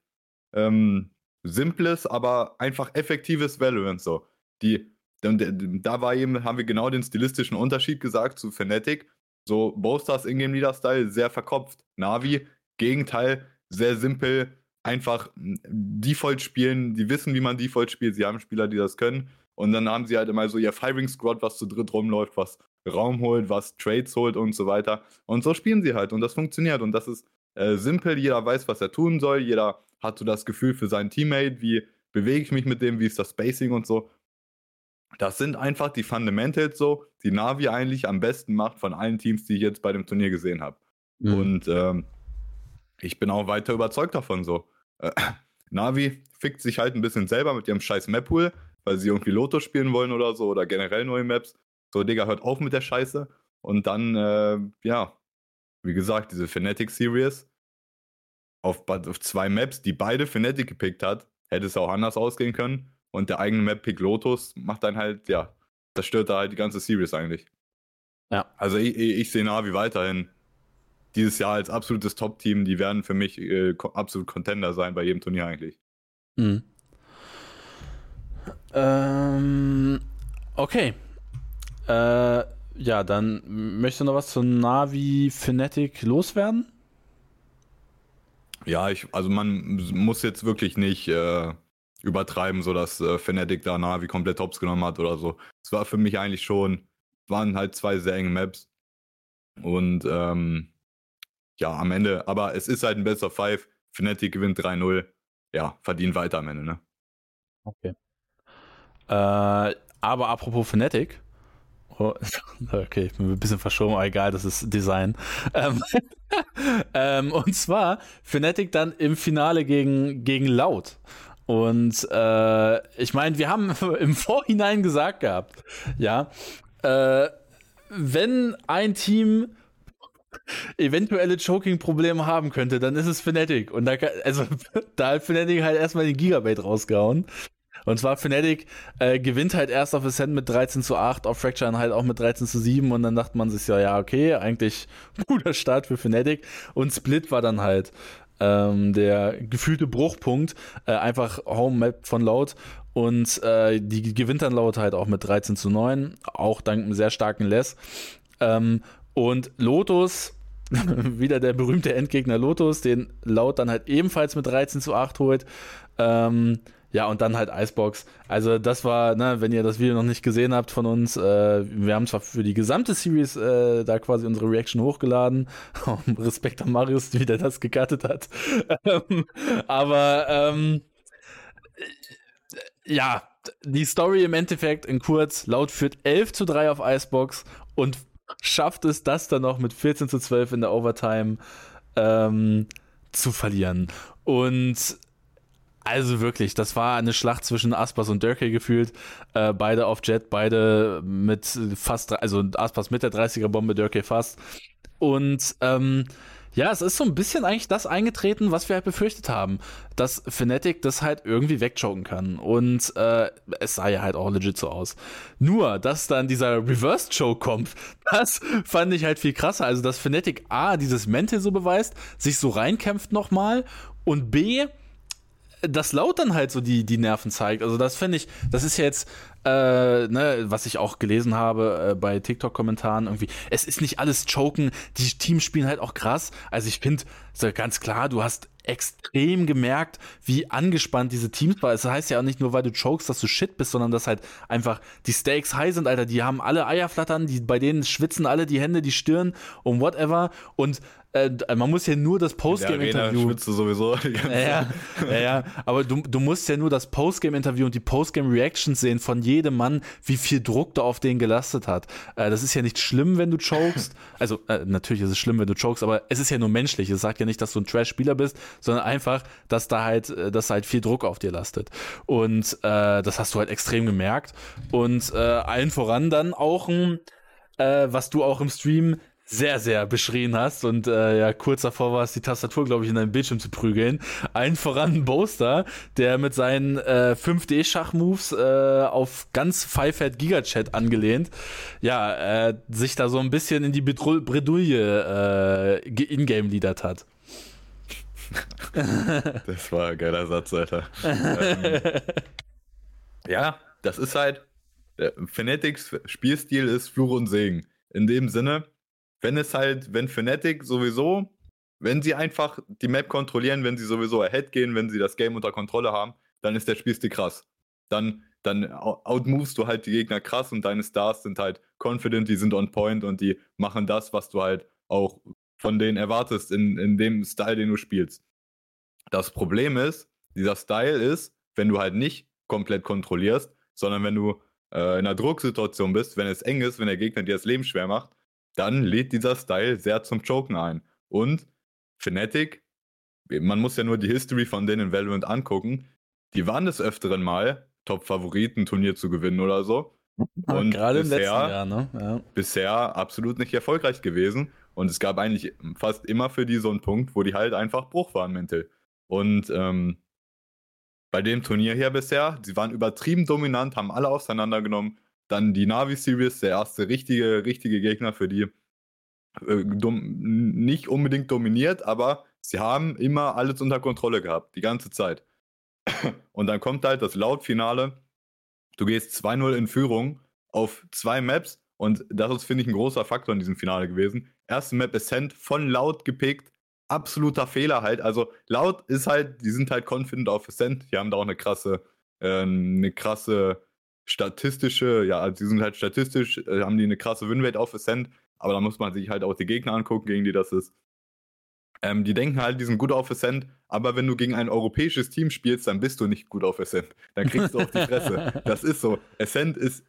ähm, simples, aber einfach effektives Valorant so die, da war eben, haben wir genau den stilistischen Unterschied gesagt zu Fnatic. So, Bowstars Ingame Leader Style sehr verkopft. Navi, Gegenteil, sehr simpel, einfach Default spielen. Die wissen, wie man Default spielt. Sie haben Spieler, die das können. Und dann haben sie halt immer so ihr Firing Squad, was zu dritt rumläuft, was Raum holt, was Trades holt und so weiter. Und so spielen sie halt und das funktioniert. Und das ist äh, simpel. Jeder weiß, was er tun soll. Jeder hat so das Gefühl für seinen Teammate, wie bewege ich mich mit dem, wie ist das Spacing und so. Das sind einfach die Fundamentals so, die Navi eigentlich am besten macht von allen Teams, die ich jetzt bei dem Turnier gesehen habe. Mhm. Und ähm, ich bin auch weiter überzeugt davon so. Äh, (clears throat) Navi fickt sich halt ein bisschen selber mit ihrem scheiß Map-Pool, weil sie irgendwie Loto spielen wollen oder so oder generell neue Maps. So, Digga, hört auf mit der Scheiße. Und dann, äh, ja, wie gesagt, diese Fnatic Series auf, auf zwei Maps, die beide Fnatic gepickt hat, hätte es auch anders ausgehen können. Und der eigene Map Pick Lotus macht dann halt, ja, das stört da halt die ganze Series eigentlich. Ja. Also ich, ich sehe Navi weiterhin dieses Jahr als absolutes Top-Team. Die werden für mich äh, absolut Contender sein bei jedem Turnier eigentlich. Mhm. Ähm, okay. Äh, ja, dann möchtest du noch was zu Navi Fnatic loswerden? Ja, ich, also man muss jetzt wirklich nicht äh, übertreiben, so dass äh, Fnatic da Navi komplett Tops genommen hat oder so. Es war für mich eigentlich schon, waren halt zwei sehr enge Maps. Und ähm, ja, am Ende, aber es ist halt ein besser Five. Fnatic gewinnt 3-0. Ja, verdient weiter am Ende, ne? Okay. Äh, aber apropos Fnatic. Oh, (laughs) okay, ich bin ein bisschen verschoben, aber egal, das ist Design. Ähm, (laughs) ähm, und zwar Fnatic dann im Finale gegen, gegen Laut. Und äh, ich meine, wir haben (laughs) im Vorhinein gesagt gehabt, ja, äh, wenn ein Team eventuelle Choking-Probleme haben könnte, dann ist es Fnatic. Und da, also, (laughs) da hat Fnatic halt erstmal den Gigabyte rausgehauen. Und zwar Fnatic äh, gewinnt halt erst auf Ascent mit 13 zu 8, auf Fracture halt auch mit 13 zu 7 und dann dachte man sich ja, ja, okay, eigentlich (laughs) guter Start für Fnatic. Und Split war dann halt ähm, der gefühlte Bruchpunkt, äh, einfach Home Map von Laut und äh, die gewinnt dann Laut halt auch mit 13 zu 9, auch dank einem sehr starken Less. Ähm, und Lotus, (laughs) wieder der berühmte Endgegner Lotus, den Laut dann halt ebenfalls mit 13 zu 8 holt. Ähm, ja, und dann halt Icebox. Also das war, ne, wenn ihr das Video noch nicht gesehen habt von uns, äh, wir haben zwar für die gesamte Series äh, da quasi unsere Reaction hochgeladen. (laughs) Respekt an Marius, wie der das gecuttet hat. (laughs) Ähm, aber ähm, ja, die Story im Endeffekt in kurz, laut führt 11 zu 3 auf Icebox und schafft es das dann noch mit 14 zu 12 in der Overtime ähm, zu verlieren. Und also wirklich, das war eine Schlacht zwischen Aspas und Durkee gefühlt. Äh, beide auf Jet, beide mit fast, also Aspas mit der 30er-Bombe, Durkee fast. Und ähm, ja, es ist so ein bisschen eigentlich das eingetreten, was wir halt befürchtet haben, dass Fnatic das halt irgendwie wegchoken kann. Und äh, es sah ja halt auch legit so aus. Nur, dass dann dieser Reverse-Choke kommt, (laughs) das fand ich halt viel krasser. Also, dass Fnatic A dieses Mental so beweist, sich so reinkämpft nochmal und B das Laut dann halt so die, die Nerven zeigt. Also das finde ich, das ist ja jetzt, äh, ne, was ich auch gelesen habe äh, bei TikTok-Kommentaren irgendwie, es ist nicht alles Choken, die Teams spielen halt auch krass. Also ich finde, ganz klar, du hast extrem gemerkt, wie angespannt diese Teams waren. Es das heißt ja auch nicht nur, weil du chokest, dass du shit bist, sondern dass halt einfach die Stakes high sind, Alter. Die haben alle Eier flattern, die, bei denen schwitzen alle die Hände, die Stirn und whatever. Und äh, man muss ja nur das Postgame-Interview. sowieso. (laughs) Ja, ja, ja, aber du, du musst ja nur das Postgame-Interview und die Postgame-Reactions sehen von jedem Mann, wie viel Druck da auf den gelastet hat. Äh, das ist ja nicht schlimm, wenn du chokest. (laughs) Also, äh, natürlich ist es schlimm, wenn du chokest, aber es ist ja nur menschlich. Es sagt ja nicht, dass du ein Trash-Spieler bist, sondern einfach, dass da halt, äh, dass halt viel Druck auf dir lastet. Und äh, das hast du halt extrem gemerkt. Und äh, allen voran dann auch ein, äh, was du auch im Stream sehr, sehr beschrien hast und äh, ja, kurz davor war es, die Tastatur, glaube ich, in deinen Bildschirm zu prügeln. Allen voran Boaster, der mit seinen äh, 5D-Schachmoves äh, auf ganz Five-Head Gigachat angelehnt, ja, äh, sich da so ein bisschen in die Bredouille äh, in-game-liedert hat. (laughs) das war ein geiler Satz, Alter. ähm, ja, das ist halt, äh, Fanatics Spielstil ist Fluch und Segen. In dem Sinne, wenn es halt, wenn Fnatic sowieso, wenn sie einfach die Map kontrollieren, wenn sie sowieso ahead gehen, wenn sie das Game unter Kontrolle haben, dann ist der Spielstil krass. Dann, dann outmovest du halt die Gegner krass und deine Stars sind halt confident, die sind on point und die machen das, was du halt auch von denen erwartest in, in dem Style, den du spielst. Das Problem ist, dieser Style ist, wenn du halt nicht komplett kontrollierst, sondern wenn du äh, in einer Drucksituation bist, wenn es eng ist, wenn der Gegner dir das Leben schwer macht, dann lädt dieser Style sehr zum Choken ein. Und Fnatic, man muss ja nur die History von denen in Valorant angucken, die waren des Öfteren mal Top-Favoriten, Turnier zu gewinnen oder so. Und gerade bisher, im letzten Jahr, ne? Ja. Bisher absolut nicht erfolgreich gewesen. Und es gab eigentlich fast immer für die so einen Punkt, wo die halt einfach Bruch waren mental. Und ähm, bei dem Turnier hier bisher, sie waren übertrieben dominant, haben alle auseinandergenommen, dann die Navi Series, der erste richtige, richtige Gegner für die. Äh, nicht unbedingt dominiert, aber sie haben immer alles unter Kontrolle gehabt, die ganze Zeit. (clears throat) Und dann kommt halt das Laut-Finale. Du gehst 2-0 in Führung auf zwei Maps und das ist, finde ich, ein großer Faktor in diesem Finale gewesen. Erste Map Ascent von Laut gepickt. Absoluter Fehler halt. Also Laut ist halt, die sind halt confident auf Ascent. Die haben da auch eine krasse, äh, eine krasse statistische, ja, also die sind halt statistisch, äh, haben die eine krasse Winrate auf Ascent, aber da muss man sich halt auch die Gegner angucken, gegen die das ist. Ähm, die denken halt, die sind gut auf Ascent, aber wenn du gegen ein europäisches Team spielst, dann bist du nicht gut auf Ascent. Dann kriegst du auf die Fresse. (laughs) das ist so. Ascent ist,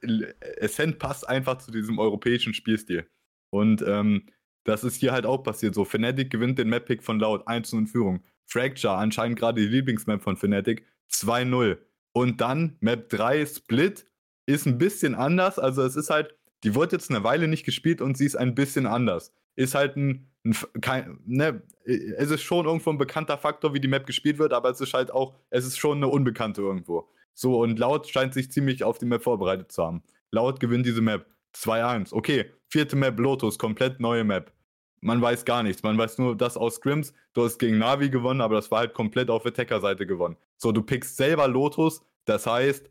Ascent passt einfach zu diesem europäischen Spielstil. Und ähm, das ist hier halt auch passiert. So, Fnatic gewinnt den Map-Pick von Laut, 1 in Führung. Fracture, anscheinend gerade die Lieblingsmap von Fnatic, 2-0. Und dann Map 3 Split, ist ein bisschen anders. Also es ist halt, die wurde jetzt eine Weile nicht gespielt und sie ist ein bisschen anders. Ist halt ein, ein kein, ne, es ist schon irgendwo ein bekannter Faktor, wie die Map gespielt wird, aber es ist halt auch, es ist schon eine Unbekannte irgendwo. So, und Laut scheint sich ziemlich auf die Map vorbereitet zu haben. Laut gewinnt diese Map 2-1. Okay, vierte Map Lotus, komplett neue Map. man weiß gar nichts. Man weiß nur, dass aus Scrims, du hast gegen Navi gewonnen, aber das war halt komplett auf Attacker-Seite gewonnen. So, du pickst selber Lotus, das heißt,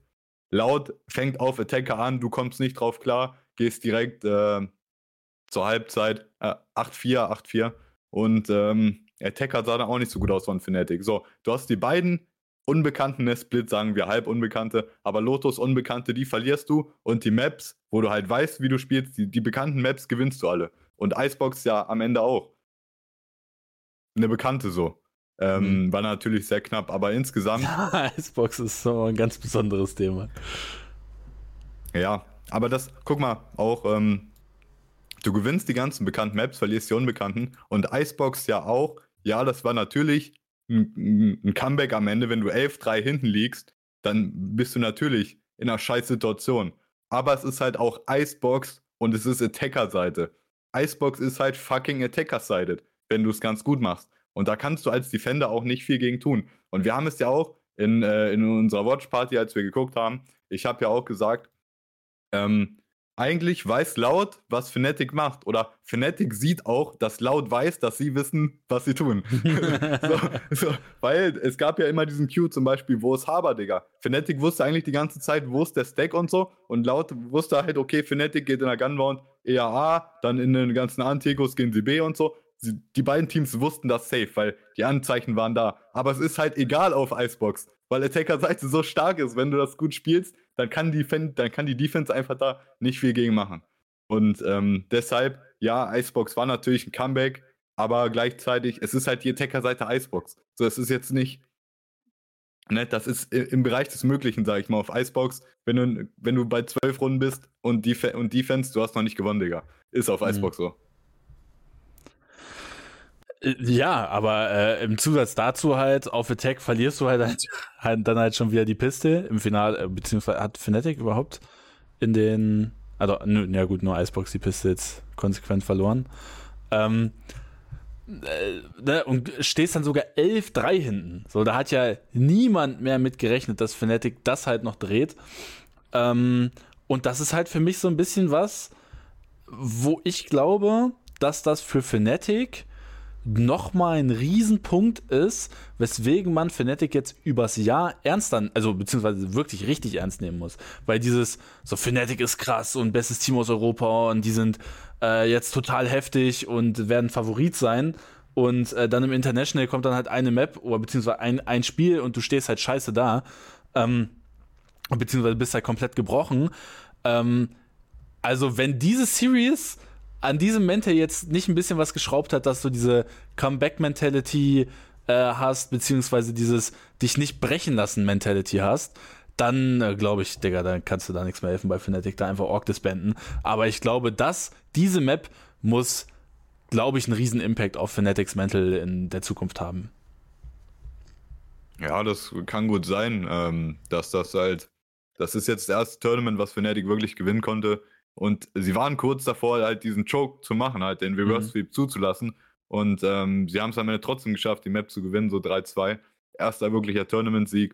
laut fängt auf Attacker an, du kommst nicht drauf klar, gehst direkt äh, zur Halbzeit äh, 8-4, 8-4 und ähm, Attacker sah dann auch nicht so gut aus von Fnatic. So, du hast die beiden Unbekannten der Split, sagen wir halb Unbekannte, aber Lotus Unbekannte, die verlierst du und die Maps, wo du halt weißt, wie du spielst, die, die bekannten Maps gewinnst du alle. Und Icebox ja am Ende auch. Eine Bekannte so. Ähm, mhm. War natürlich sehr knapp, aber insgesamt. (laughs) Icebox ist so ein ganz besonderes Thema. Ja, aber das, guck mal, auch, ähm, du gewinnst die ganzen bekannten Maps, verlierst die unbekannten und Icebox ja auch. Ja, das war natürlich ein, ein Comeback am Ende, wenn du 11-3 hinten liegst, dann bist du natürlich in einer scheiß Situation. Aber es ist halt auch Icebox und es ist Attacker-Seite. Icebox ist halt fucking Attacker-sided, wenn du es ganz gut machst. Und da kannst du als Defender auch nicht viel gegen tun. Und wir haben es ja auch in, äh, in unserer Watch-Party, als wir geguckt haben, ich habe ja auch gesagt, ähm, eigentlich weiß Laut, was Fnatic macht. Oder Fnatic sieht auch, dass Laut weiß, dass sie wissen, was sie tun. (laughs) so, so, weil es gab ja immer diesen Cue zum Beispiel, wo ist Haber, Digga? Fnatic wusste eigentlich die ganze Zeit, wo ist der Stack und so. Und Laut wusste halt, okay, Fnatic geht in der Gunround eher A, dann in den ganzen Antikos gehen sie B und so. Sie, die beiden Teams wussten das safe, weil die Anzeichen waren da. Aber es ist halt egal auf Icebox, weil Attacker-Seite so stark ist, wenn du das gut spielst, dann kann die, Fan, dann kann die Defense einfach da nicht viel gegen machen. Und ähm, deshalb, ja, Icebox war natürlich ein Comeback, aber gleichzeitig, es ist halt die Attacker-Seite Icebox. So, es ist jetzt nicht, ne, das ist im Bereich des Möglichen, sage ich mal, auf Icebox. Wenn du, wenn du bei zwölf Runden bist und, Def und Defense, du hast noch nicht gewonnen, Digga. Ist auf mhm. Icebox so. Äh, ja, aber äh, im Zusatz dazu halt, auf Attack verlierst du halt, halt, (laughs) halt dann halt schon wieder die Piste im Finale, äh, beziehungsweise hat Fnatic überhaupt in den, also, ja gut, nur Icebox die Piste jetzt konsequent verloren. Ähm, äh, ne, und stehst dann sogar 11-3 hinten. So, da hat ja niemand mehr mit gerechnet, dass Fnatic das halt noch dreht. Ähm, und das ist halt für mich so ein bisschen was, wo ich glaube, dass das für Fnatic nochmal ein Riesenpunkt ist, weswegen man Fnatic jetzt übers Jahr ernst dann, also beziehungsweise wirklich richtig ernst nehmen muss. Weil dieses, so Fnatic ist krass und bestes Team aus Europa und die sind äh, jetzt total heftig und werden Favorit sein. Und äh, dann im International kommt dann halt eine Map oder beziehungsweise ein, ein Spiel und du stehst halt scheiße da. Ähm, beziehungsweise bist halt komplett gebrochen. Ähm, also wenn diese Series an diesem Mental jetzt nicht ein bisschen was geschraubt hat, dass du diese Comeback-Mentality äh, hast, beziehungsweise dieses dich nicht brechen lassen Mentality hast, dann äh, glaube ich, Digga, dann kannst du da nichts mehr helfen bei Fnatic, da einfach Orc disbanden. Aber ich glaube, dass diese Map muss, glaube ich, einen riesen Impact auf Fnatics Mental in der Zukunft haben. Ja, das kann gut sein, ähm, dass das halt, das ist jetzt das erste Tournament, was Fnatic wirklich gewinnen konnte. Und sie waren kurz davor, halt diesen Choke zu machen, halt den Reverse mhm. Sweep mhm. zuzulassen. Und ähm, sie haben es am Ende trotzdem geschafft, die Map zu gewinnen, so 3-2. Erster wirklicher Tournament-Sieg.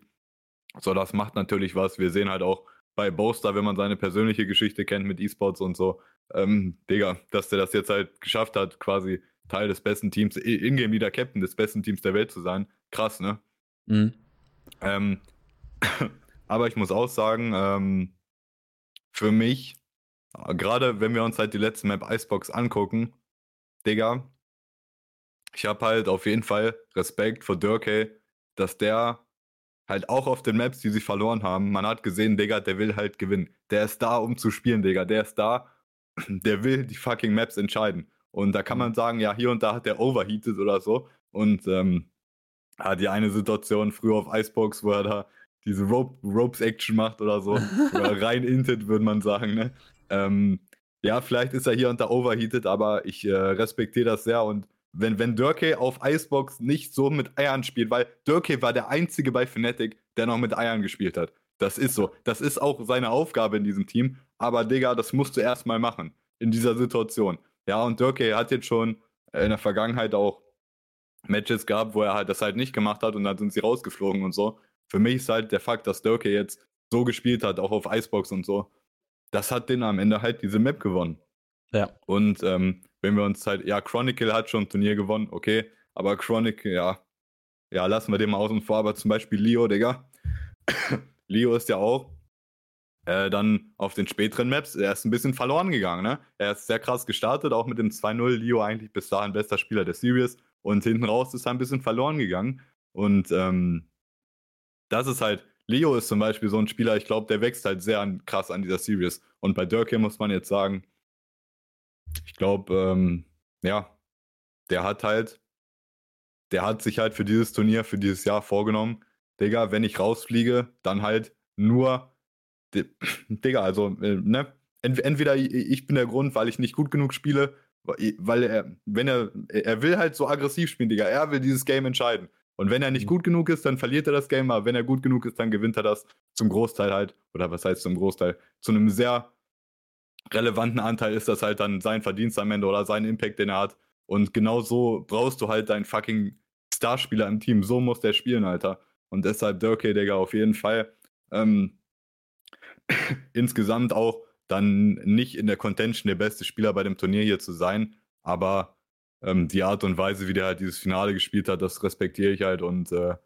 So, das macht natürlich was. Wir sehen halt auch bei Boaster, wenn man seine persönliche Geschichte kennt mit E-Sports und so, ähm, Digga, dass der das jetzt halt geschafft hat, quasi Teil des besten Teams, Ingame wieder Captain des besten Teams der Welt zu sein. Krass, ne? Mhm. Ähm, (laughs) aber ich muss auch sagen, ähm, für mich Gerade wenn wir uns halt die letzte Map Icebox angucken, Digga, ich habe halt auf jeden Fall Respekt vor Dirkey, dass der halt auch auf den Maps, die sie verloren haben, man hat gesehen, Digga, der will halt gewinnen. Der ist da, um zu spielen, Digga. Der ist da, (clears throat) der will die fucking Maps entscheiden. Und da kann man sagen, ja, hier und da hat der overheated oder so. Und ähm, hat die eine Situation früher auf Icebox, wo er da diese Rope, Ropes-Action macht oder so. oder (laughs) rein intet, würde man sagen, ne? Ähm, ja, vielleicht ist er hier und da overheated, aber ich äh, respektiere das sehr. Und wenn, wenn Dörke auf Icebox nicht so mit Eiern spielt, weil Dörke war der Einzige bei Fnatic, der noch mit Eiern gespielt hat. Das ist so. Das ist auch seine Aufgabe in diesem Team. Aber Digga, das musst du erstmal machen. In dieser Situation. Ja, und Dörke hat jetzt schon in der Vergangenheit auch Matches gehabt, wo er halt das halt nicht gemacht hat und dann sind sie rausgeflogen und so. Für mich ist halt der Fakt, dass Dörke jetzt so gespielt hat, auch auf Icebox und so, das hat den am Ende halt diese Map gewonnen. Ja. Und ähm, wenn wir uns halt, ja, Chronicle hat schon ein Turnier gewonnen, okay, aber Chronicle, ja, ja, lassen wir den mal außen vor, aber zum Beispiel Leo, Digga. (coughs) Leo ist ja auch äh, dann auf den späteren Maps, er ist ein bisschen verloren gegangen, ne? Er ist sehr krass gestartet, auch mit dem 2-0. Leo eigentlich bis dahin bester Spieler der Series und hinten raus ist er ein bisschen verloren gegangen. Und ähm, das ist halt, Leo ist zum Beispiel so ein Spieler, ich glaube, der wächst halt sehr an, krass an dieser Series. Und bei Dirk muss man jetzt sagen, ich glaube, ähm, ja, der hat halt, der hat sich halt für dieses Turnier, für dieses Jahr vorgenommen, Digga, wenn ich rausfliege, dann halt nur, (clears throat) Digga, also, äh, ne, entweder ich bin der Grund, weil ich nicht gut genug spiele, weil er, wenn er, er will halt so aggressiv spielen, Digga, er will dieses Game entscheiden. Und wenn er nicht mhm. gut genug ist, dann verliert er das Game, aber wenn er gut genug ist, dann gewinnt er das zum Großteil halt, oder was heißt zum Großteil, zu einem sehr relevanten Anteil ist das halt dann sein Verdienst am Ende oder sein Impact, den er hat. Und genau so brauchst du halt deinen fucking Starspieler im Team. So muss der spielen, Alter. Und deshalb Dirk, Digga, auf jeden Fall. Ähm, (coughs) insgesamt auch dann nicht in der Contention der beste Spieler bei dem Turnier hier zu sein, aber ähm, die Art und Weise, wie der halt dieses Finale gespielt hat, das respektiere ich halt und äh,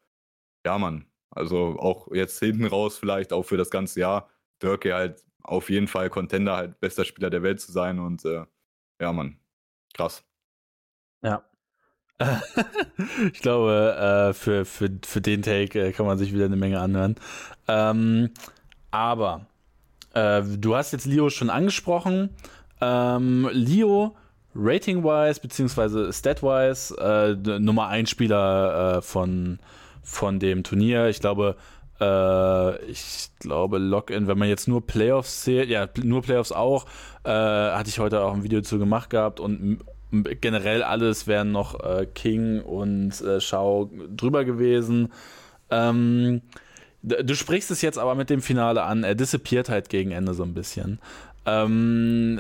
ja, Mann. Also auch jetzt hinten raus vielleicht auch für das ganze Jahr Dirk halt auf jeden Fall Contender, halt bester Spieler der Welt zu sein und äh, ja, Mann. Krass. Ja. (laughs) ich glaube, äh, für, für, für den Take äh, kann man sich wieder eine Menge anhören. Ähm, aber äh, du hast jetzt Leo schon angesprochen. Ähm, Leo, rating-wise, beziehungsweise stat-wise, äh, Nummer 1 Spieler äh, von, von dem Turnier. Ich glaube, äh, ich glaube, Login, wenn man jetzt nur Playoffs zählt, ja, nur Playoffs auch, äh, hatte ich heute auch ein Video zu gemacht gehabt und generell alles wären noch äh, King und äh, Shao drüber gewesen. Ähm, Du sprichst es jetzt aber mit dem Finale an. Er dissipiert halt gegen Ende so ein bisschen. Ähm,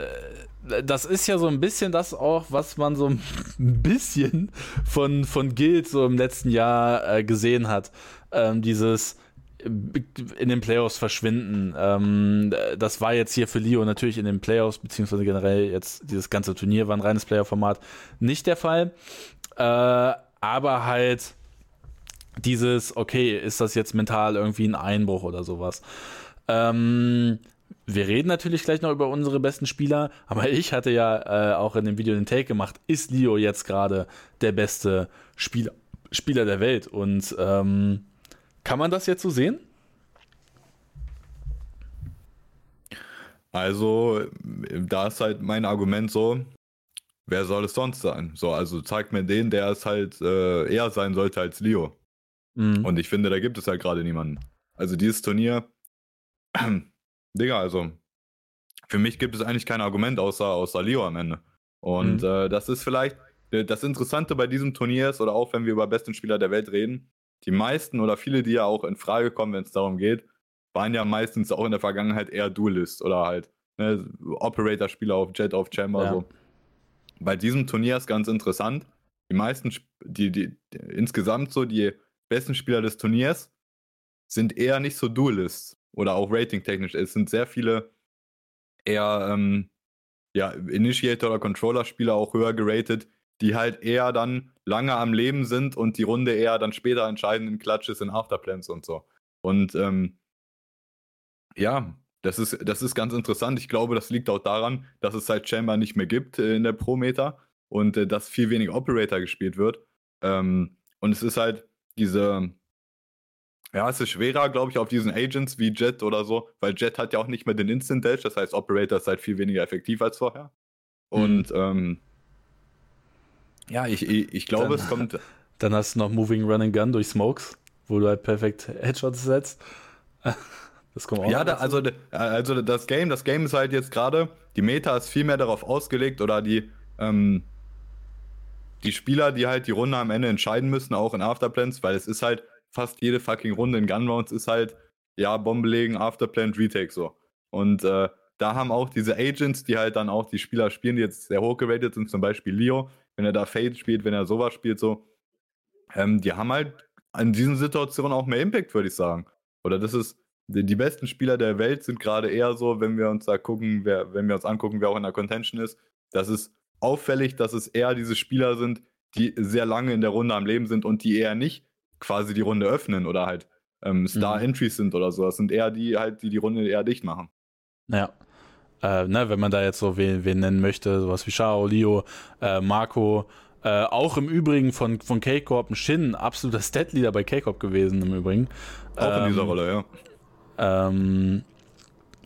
das ist ja so ein bisschen das auch, was man so (laughs) ein bisschen von, von Guild so im letzten Jahr äh, gesehen hat. Ähm, dieses in den Playoffs verschwinden. Ähm, das war jetzt hier für Leo natürlich in den Playoffs, beziehungsweise generell jetzt dieses ganze Turnier war ein reines Player-Format, nicht der Fall. Äh, aber halt dieses, okay, ist das jetzt mental irgendwie ein Einbruch oder sowas. Ähm, wir reden natürlich gleich noch über unsere besten Spieler, aber ich hatte ja äh, auch in dem Video den Take gemacht, ist Leo jetzt gerade der beste Spieler, Spieler der Welt? Und ähm, kann man das jetzt so sehen? Also, da ist halt mein Argument so, wer soll es sonst sein? So, also zeigt mir den, der es halt äh, eher sein sollte als Leo. Mhm. Und ich finde, da gibt es halt gerade niemanden. Also dieses Turnier, Digga, also für mich gibt es eigentlich kein Argument außer, außer Leo am Ende. Und mhm. äh, das ist vielleicht äh, das Interessante bei diesem Turnier ist, oder auch wenn wir über besten Spieler der Welt reden, die meisten oder viele, die ja auch in Frage kommen, wenn es darum geht, waren ja meistens auch in der Vergangenheit eher Duelist oder halt ne, Operator-Spieler auf Jet of Chamber. Ja. So. Bei diesem Turnier ist ganz interessant. Die meisten, die, die, die insgesamt so die besten Spieler des Turniers sind eher nicht so Duelists oder auch ratingtechnisch. Es sind sehr viele eher ähm, ja, Initiator- oder Controller-Spieler auch höher geratet, die halt eher dann lange am Leben sind und die Runde eher dann später entscheiden in Clutches, in Afterplans und so. Und ähm, ja, das ist, das ist ganz interessant. Ich glaube, das liegt auch daran, dass es halt Chamber nicht mehr gibt äh, in der Pro-Meter und äh, dass viel weniger Operator gespielt wird. Ähm, und es ist halt, diese, ja, es ist schwerer, glaube ich, auf diesen Agents wie Jet oder so, weil Jet hat ja auch nicht mehr den Instant Dash, das heißt, Operator ist halt viel weniger effektiv als vorher. Und mhm. ähm, ja, ich, ich, ich glaube, dann, es kommt. (laughs) Dann hast du noch Moving Run and Gun durch Smokes, wo du halt perfekt Headshots setzt. (laughs) Das kommt auch. Ja, da, also, also das Game, das Game ist halt jetzt gerade, die Meta ist viel mehr darauf ausgelegt oder die, ähm, die Spieler, die halt die Runde am Ende entscheiden müssen, auch in Afterplans, weil es ist halt fast jede fucking Runde in Gunrounds ist halt, ja, Bombe legen, Afterplan, Retake so. Und äh, da haben auch diese Agents, die halt dann auch die Spieler spielen, die jetzt sehr hoch geratet sind, zum Beispiel Leo, wenn er da Fade spielt, wenn er sowas spielt, so, ähm, die haben halt in diesen Situationen auch mehr Impact, würde ich sagen. Oder das ist, die, die besten Spieler der Welt sind gerade eher so, wenn wir uns da gucken, wer, wenn wir uns angucken, wer auch in der Contention ist, das ist auffällig, dass es eher diese Spieler sind, die sehr lange in der Runde am Leben sind und die eher nicht quasi die Runde öffnen oder halt ähm, Star-Entries mhm. sind oder so. Das sind eher die halt, die die Runde eher dicht machen. Ja. Äh, ne, wenn man da jetzt so wen, wen nennen möchte, sowas wie Shao, Leo, äh, Marco, äh, auch im Übrigen von, von K-Corp ein Shin, absoluter Stat-Leader bei K-Corp gewesen im Übrigen. Auch ähm, in dieser ähm, Rolle, ja. Ähm,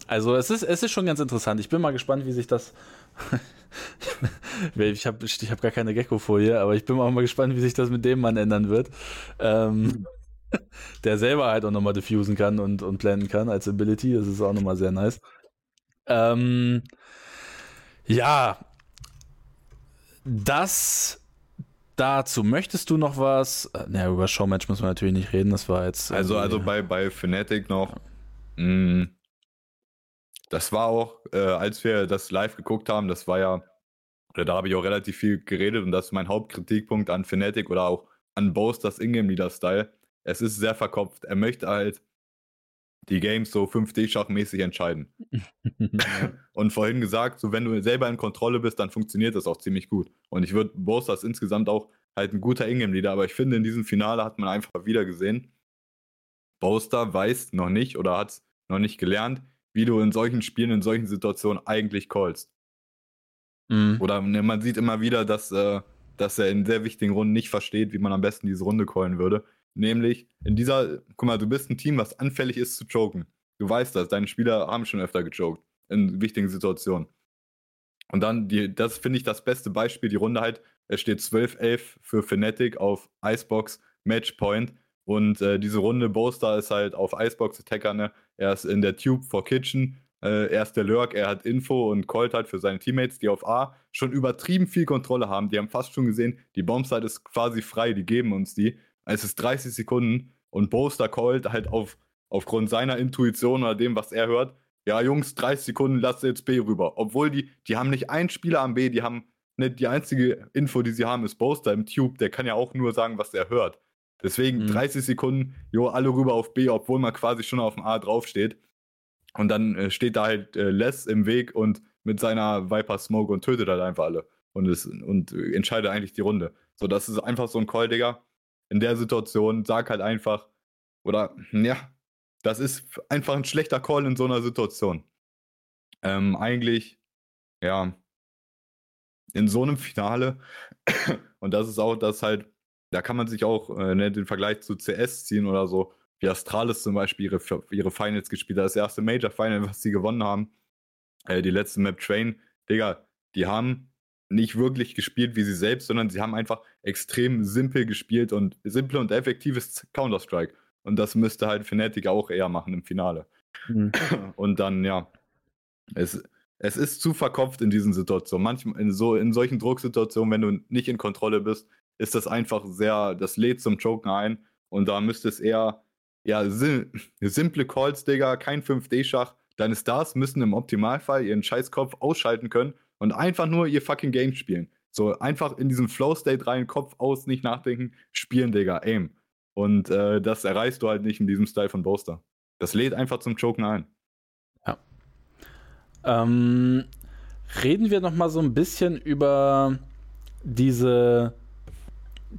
also es ist, es ist schon ganz interessant. Ich bin mal gespannt, wie sich das. (laughs) ich habe ich hab gar keine Gecko-Folie, aber ich bin auch mal gespannt, wie sich das mit dem Mann ändern wird. Ähm, (laughs) der selber halt auch nochmal diffusen kann und, und blenden kann als Ability. Das ist auch nochmal sehr nice. Ähm, ja, das dazu. Möchtest du noch was? Naja, über Showmatch müssen wir natürlich nicht reden. Das war jetzt. Also, also bei, bei Fnatic noch. Mh, mm, das war auch, äh, als wir das live geguckt haben, das war ja, oder da habe ich auch relativ viel geredet und das ist mein Hauptkritikpunkt an Fnatic oder auch an Boast, das Ingame-Leader-Style. Es ist sehr verkopft. Er möchte halt die Games so 5D-Schachmäßig entscheiden. (laughs) und vorhin gesagt, so wenn du selber in Kontrolle bist, dann funktioniert das auch ziemlich gut. Und ich würde Boasters insgesamt auch halt ein guter Ingame-Leader, aber ich finde, in diesem Finale hat man einfach wieder gesehen, Boaster weiß noch nicht oder hat es noch nicht gelernt, wie du in solchen Spielen, in solchen Situationen eigentlich callst. Mhm. Oder ne, man sieht immer wieder, dass, äh, dass er in sehr wichtigen Runden nicht versteht, wie man am besten diese Runde callen würde. Nämlich in dieser, guck mal, du bist ein Team, was anfällig ist zu choken. Du weißt das, deine Spieler haben schon öfter gechoked in wichtigen Situationen. Und dann, die, das finde ich das beste Beispiel, die Runde halt, es steht 12-11 für Fnatic auf Icebox Matchpoint und äh, diese Runde Boaster ist halt auf Icebox Attacker, ne? Er ist in der Tube for Kitchen, äh, er ist der Lurk, er hat Info und callt halt für seine Teammates, die auf A schon übertrieben viel Kontrolle haben. Die haben fast schon gesehen, die Bombsite ist quasi frei, die geben uns die. Es ist 30 Sekunden und Boaster callt halt auf, aufgrund seiner Intuition oder dem, was er hört. Ja, Jungs, 30 Sekunden, lasst jetzt B rüber. Obwohl die, die haben nicht einen Spieler am B, die haben nicht die einzige Info, die sie haben, ist Boaster im Tube. Der kann ja auch nur sagen, was er hört. Deswegen mhm. 30 Sekunden, jo, alle rüber auf B, obwohl man quasi schon auf dem A draufsteht. Und dann äh, steht da halt äh, Les im Weg und mit seiner Viper Smoke und tötet halt einfach alle. Und, es, und äh, entscheidet eigentlich die Runde. So, das ist einfach so ein Call, Digga in der Situation, sag halt einfach, oder ja, das ist einfach ein schlechter Call in so einer Situation. Ähm, eigentlich, ja, in so einem Finale, (coughs) und das ist auch das halt, da kann man sich auch äh, ne, den Vergleich zu CS ziehen oder so, wie Astralis zum Beispiel ihre, ihre Finals gespielt hat, das erste Major Final, was sie gewonnen haben, äh, die letzte Map Train, Digga, die haben nicht wirklich gespielt wie sie selbst, sondern sie haben einfach extrem simpel gespielt und simple und effektives Counter-Strike. Und das müsste halt Fnatic auch eher machen im Finale. Mhm. (clears throat) Und dann, ja, es, es ist zu verkopft in diesen Situationen. Manchmal in, so, in solchen Drucksituationen, wenn du nicht in Kontrolle bist, ist das einfach sehr, das lädt zum Choken ein. Und da müsste es eher, ja, sim simple Calls, Digga, kein 5D-Schach. Deine Stars müssen im Optimalfall ihren Scheißkopf ausschalten können und einfach nur ihr fucking Game spielen. So einfach in diesen Flow-State rein, Kopf aus, nicht nachdenken, spielen, Digga, aim. Und äh, das erreichst du halt nicht in diesem Style von Boaster. Das lädt einfach zum Choken ein. Ja. Ähm, reden wir noch mal so ein bisschen über diese,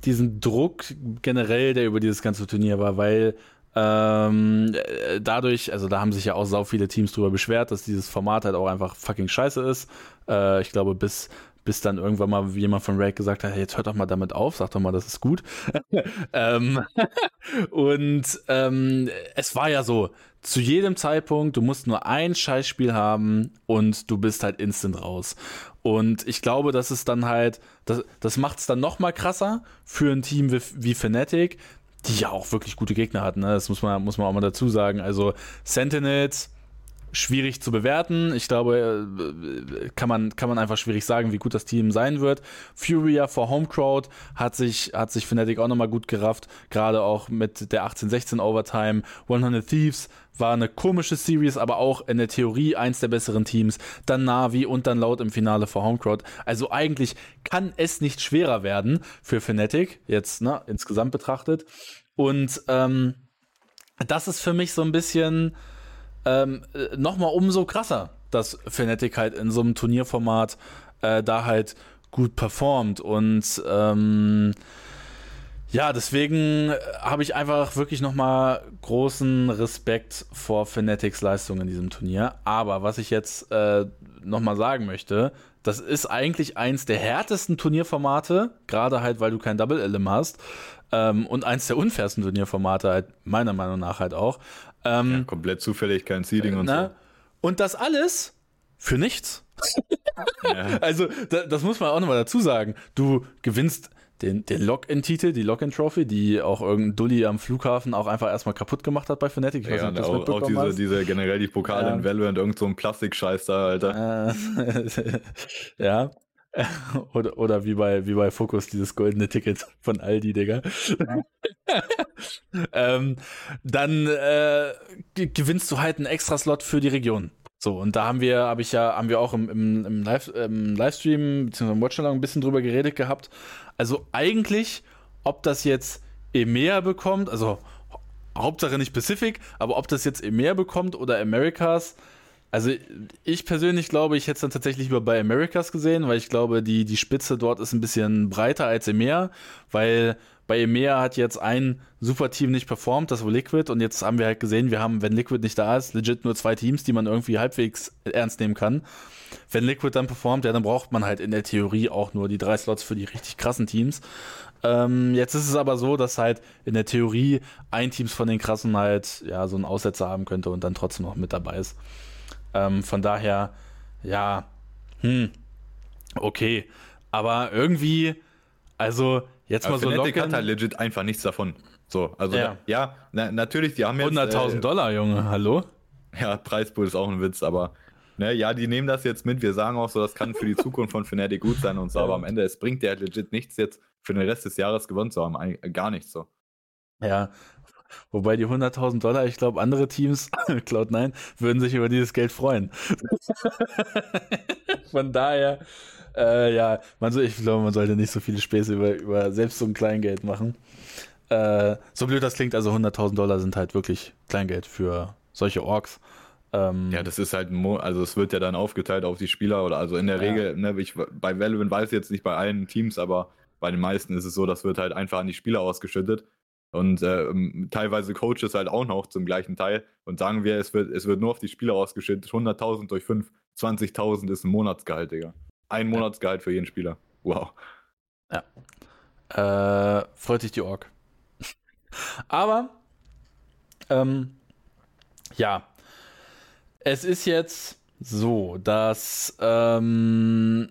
diesen Druck generell, der über dieses ganze Turnier war, weil ähm, äh, dadurch, also da haben sich ja auch sau viele Teams drüber beschwert, dass dieses Format halt auch einfach fucking scheiße ist. Äh, ich glaube, bis bis dann irgendwann mal jemand von Raid gesagt hat, hey, jetzt hört doch mal damit auf, sag doch mal, das ist gut. (laughs) ähm, (laughs) und ähm, es war ja so, zu jedem Zeitpunkt, du musst nur ein Scheißspiel haben und du bist halt instant raus. Und ich glaube, das ist dann halt, das, das macht es dann noch mal krasser für ein Team wie, wie Fnatic, die ja auch wirklich gute Gegner hatten. Ne? Das muss man, muss man auch mal dazu sagen. Also Sentinels, schwierig zu bewerten. Ich glaube, äh, kann man, kann man einfach schwierig sagen, wie gut das Team sein wird. Furia for Homecrowd hat sich, hat sich Fnatic auch nochmal gut gerafft, gerade auch mit der 18-16 Overtime. 100 Thieves war eine komische Series, aber auch in der Theorie eins der besseren Teams. Dann Navi und dann Laut im Finale for Homecrowd. Also eigentlich kann es nicht schwerer werden für Fnatic, jetzt ne, insgesamt betrachtet. Und ähm, das ist für mich so ein bisschen ähm, nochmal umso krasser, dass Fnatic halt in so einem Turnierformat äh, da halt gut performt. Und ähm, ja, deswegen habe ich einfach wirklich nochmal großen Respekt vor Fanatics Leistung in diesem Turnier. Aber was ich jetzt äh, nochmal sagen möchte, das ist eigentlich eins der härtesten Turnierformate, gerade halt, weil du kein Double Elim hast. Ähm, und eins der unfairsten Turnierformate, halt, meiner Meinung nach halt auch. Ähm, ja, komplett zufällig, kein Seeding und na, so. Und das alles für nichts. (laughs) ja. Also, da, das muss man auch nochmal dazu sagen. Du gewinnst den, den Lock-In-Titel, die Lock-In-Trophy, die auch irgendein Dulli am Flughafen auch einfach erstmal kaputt gemacht hat bei Fnatic. Ich weiß ja, nicht, auch, auch diese, diese, generell die Pokale ja. in Valorant, irgend so ein Plastikscheiß da, Alter. Äh, (laughs) ja. (laughs) oder, oder wie bei, wie bei Focus, dieses goldene Ticket von Aldi, Digga. (laughs) ähm, dann äh, gewinnst du halt einen extra Slot für die Region. So, und da haben wir, habe ich ja, haben wir auch im, im, im, Live, im Livestream bzw. im Watchalong ein bisschen drüber geredet gehabt. Also eigentlich, ob das jetzt EMEA bekommt, also Hauptsache nicht Pacific, aber ob das jetzt EMEA bekommt oder Americas, also ich persönlich glaube, ich hätte es dann tatsächlich lieber bei Americas gesehen, weil ich glaube, die, die Spitze dort ist ein bisschen breiter als EMEA, weil bei EMEA hat jetzt ein Superteam nicht performt, das war Liquid, und jetzt haben wir halt gesehen, wir haben, wenn Liquid nicht da ist, legit nur zwei Teams, die man irgendwie halbwegs ernst nehmen kann. Wenn Liquid dann performt, ja, dann braucht man halt in der Theorie auch nur die drei Slots für die richtig krassen Teams. Ähm, jetzt ist es aber so, dass halt in der Theorie ein Teams von den krassen halt ja so einen Aussetzer haben könnte und dann trotzdem noch mit dabei ist. Ähm, von daher, ja, hm, okay. Aber irgendwie, also Jetzt mal so Fnatic hat halt legit einfach nichts davon. So, also ja, ja na, natürlich, die haben jetzt 100.000 äh, Dollar, Junge, hallo? Ja, Preispool ist auch ein Witz, aber ne, ja, die nehmen das jetzt mit. Wir sagen auch so, das kann für die Zukunft von Fnatic gut sein und so, aber am Ende, es bringt dir halt legit nichts jetzt für den Rest des Jahres gewonnen zu haben. Gar nichts so. Ja, Wobei die 100.000 Dollar, ich glaube, andere Teams, (laughs) Cloud9, würden sich über dieses Geld freuen. (laughs) Von daher, äh, ja, man so, ich glaube, man sollte nicht so viele Späße über, über selbst so ein Kleingeld machen. Äh, so blöd das klingt, also 100.000 Dollar sind halt wirklich Kleingeld für solche Orks. Ähm, ja, das ist halt, also es wird ja dann aufgeteilt auf die Spieler oder also in der ja. Regel, ne, ich, bei Valorant weiß ich jetzt nicht bei allen Teams, aber bei den meisten ist es so, das wird halt einfach an die Spieler ausgeschüttet. Und äh, teilweise Coaches halt auch noch zum gleichen Teil. Und sagen wir, es wird, es wird nur auf die Spieler ausgeschüttet. 100.000 durch 5, 20.000 ist ein Monatsgehalt, Digga. Ein Monatsgehalt für jeden Spieler. Wow. Ja. Äh, freut sich die Org. (laughs) Aber, ähm, ja. Es ist jetzt so, dass ähm,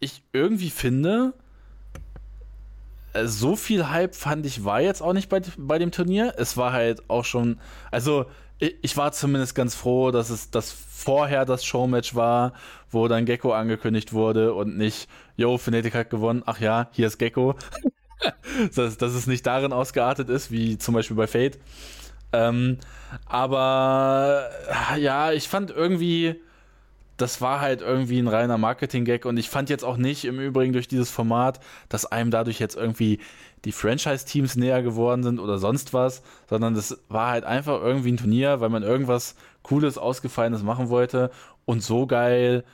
ich irgendwie finde, so viel Hype fand ich war jetzt auch nicht bei, bei dem Turnier. Es war halt auch schon, also ich war zumindest ganz froh, dass es das vorher das Showmatch war, wo dann Gecko angekündigt wurde und nicht, yo, Fnatic hat gewonnen, ach ja, hier ist Gecko. (laughs) dass, dass es nicht darin ausgeartet ist, wie zum Beispiel bei Fate. Ähm, aber ja, ich fand irgendwie, das war halt irgendwie ein reiner Marketing-Gag und ich fand jetzt auch nicht im Übrigen durch dieses Format, dass einem dadurch jetzt irgendwie die Franchise-Teams näher geworden sind oder sonst was, sondern das war halt einfach irgendwie ein Turnier, weil man irgendwas Cooles, Ausgefallenes machen wollte und so geil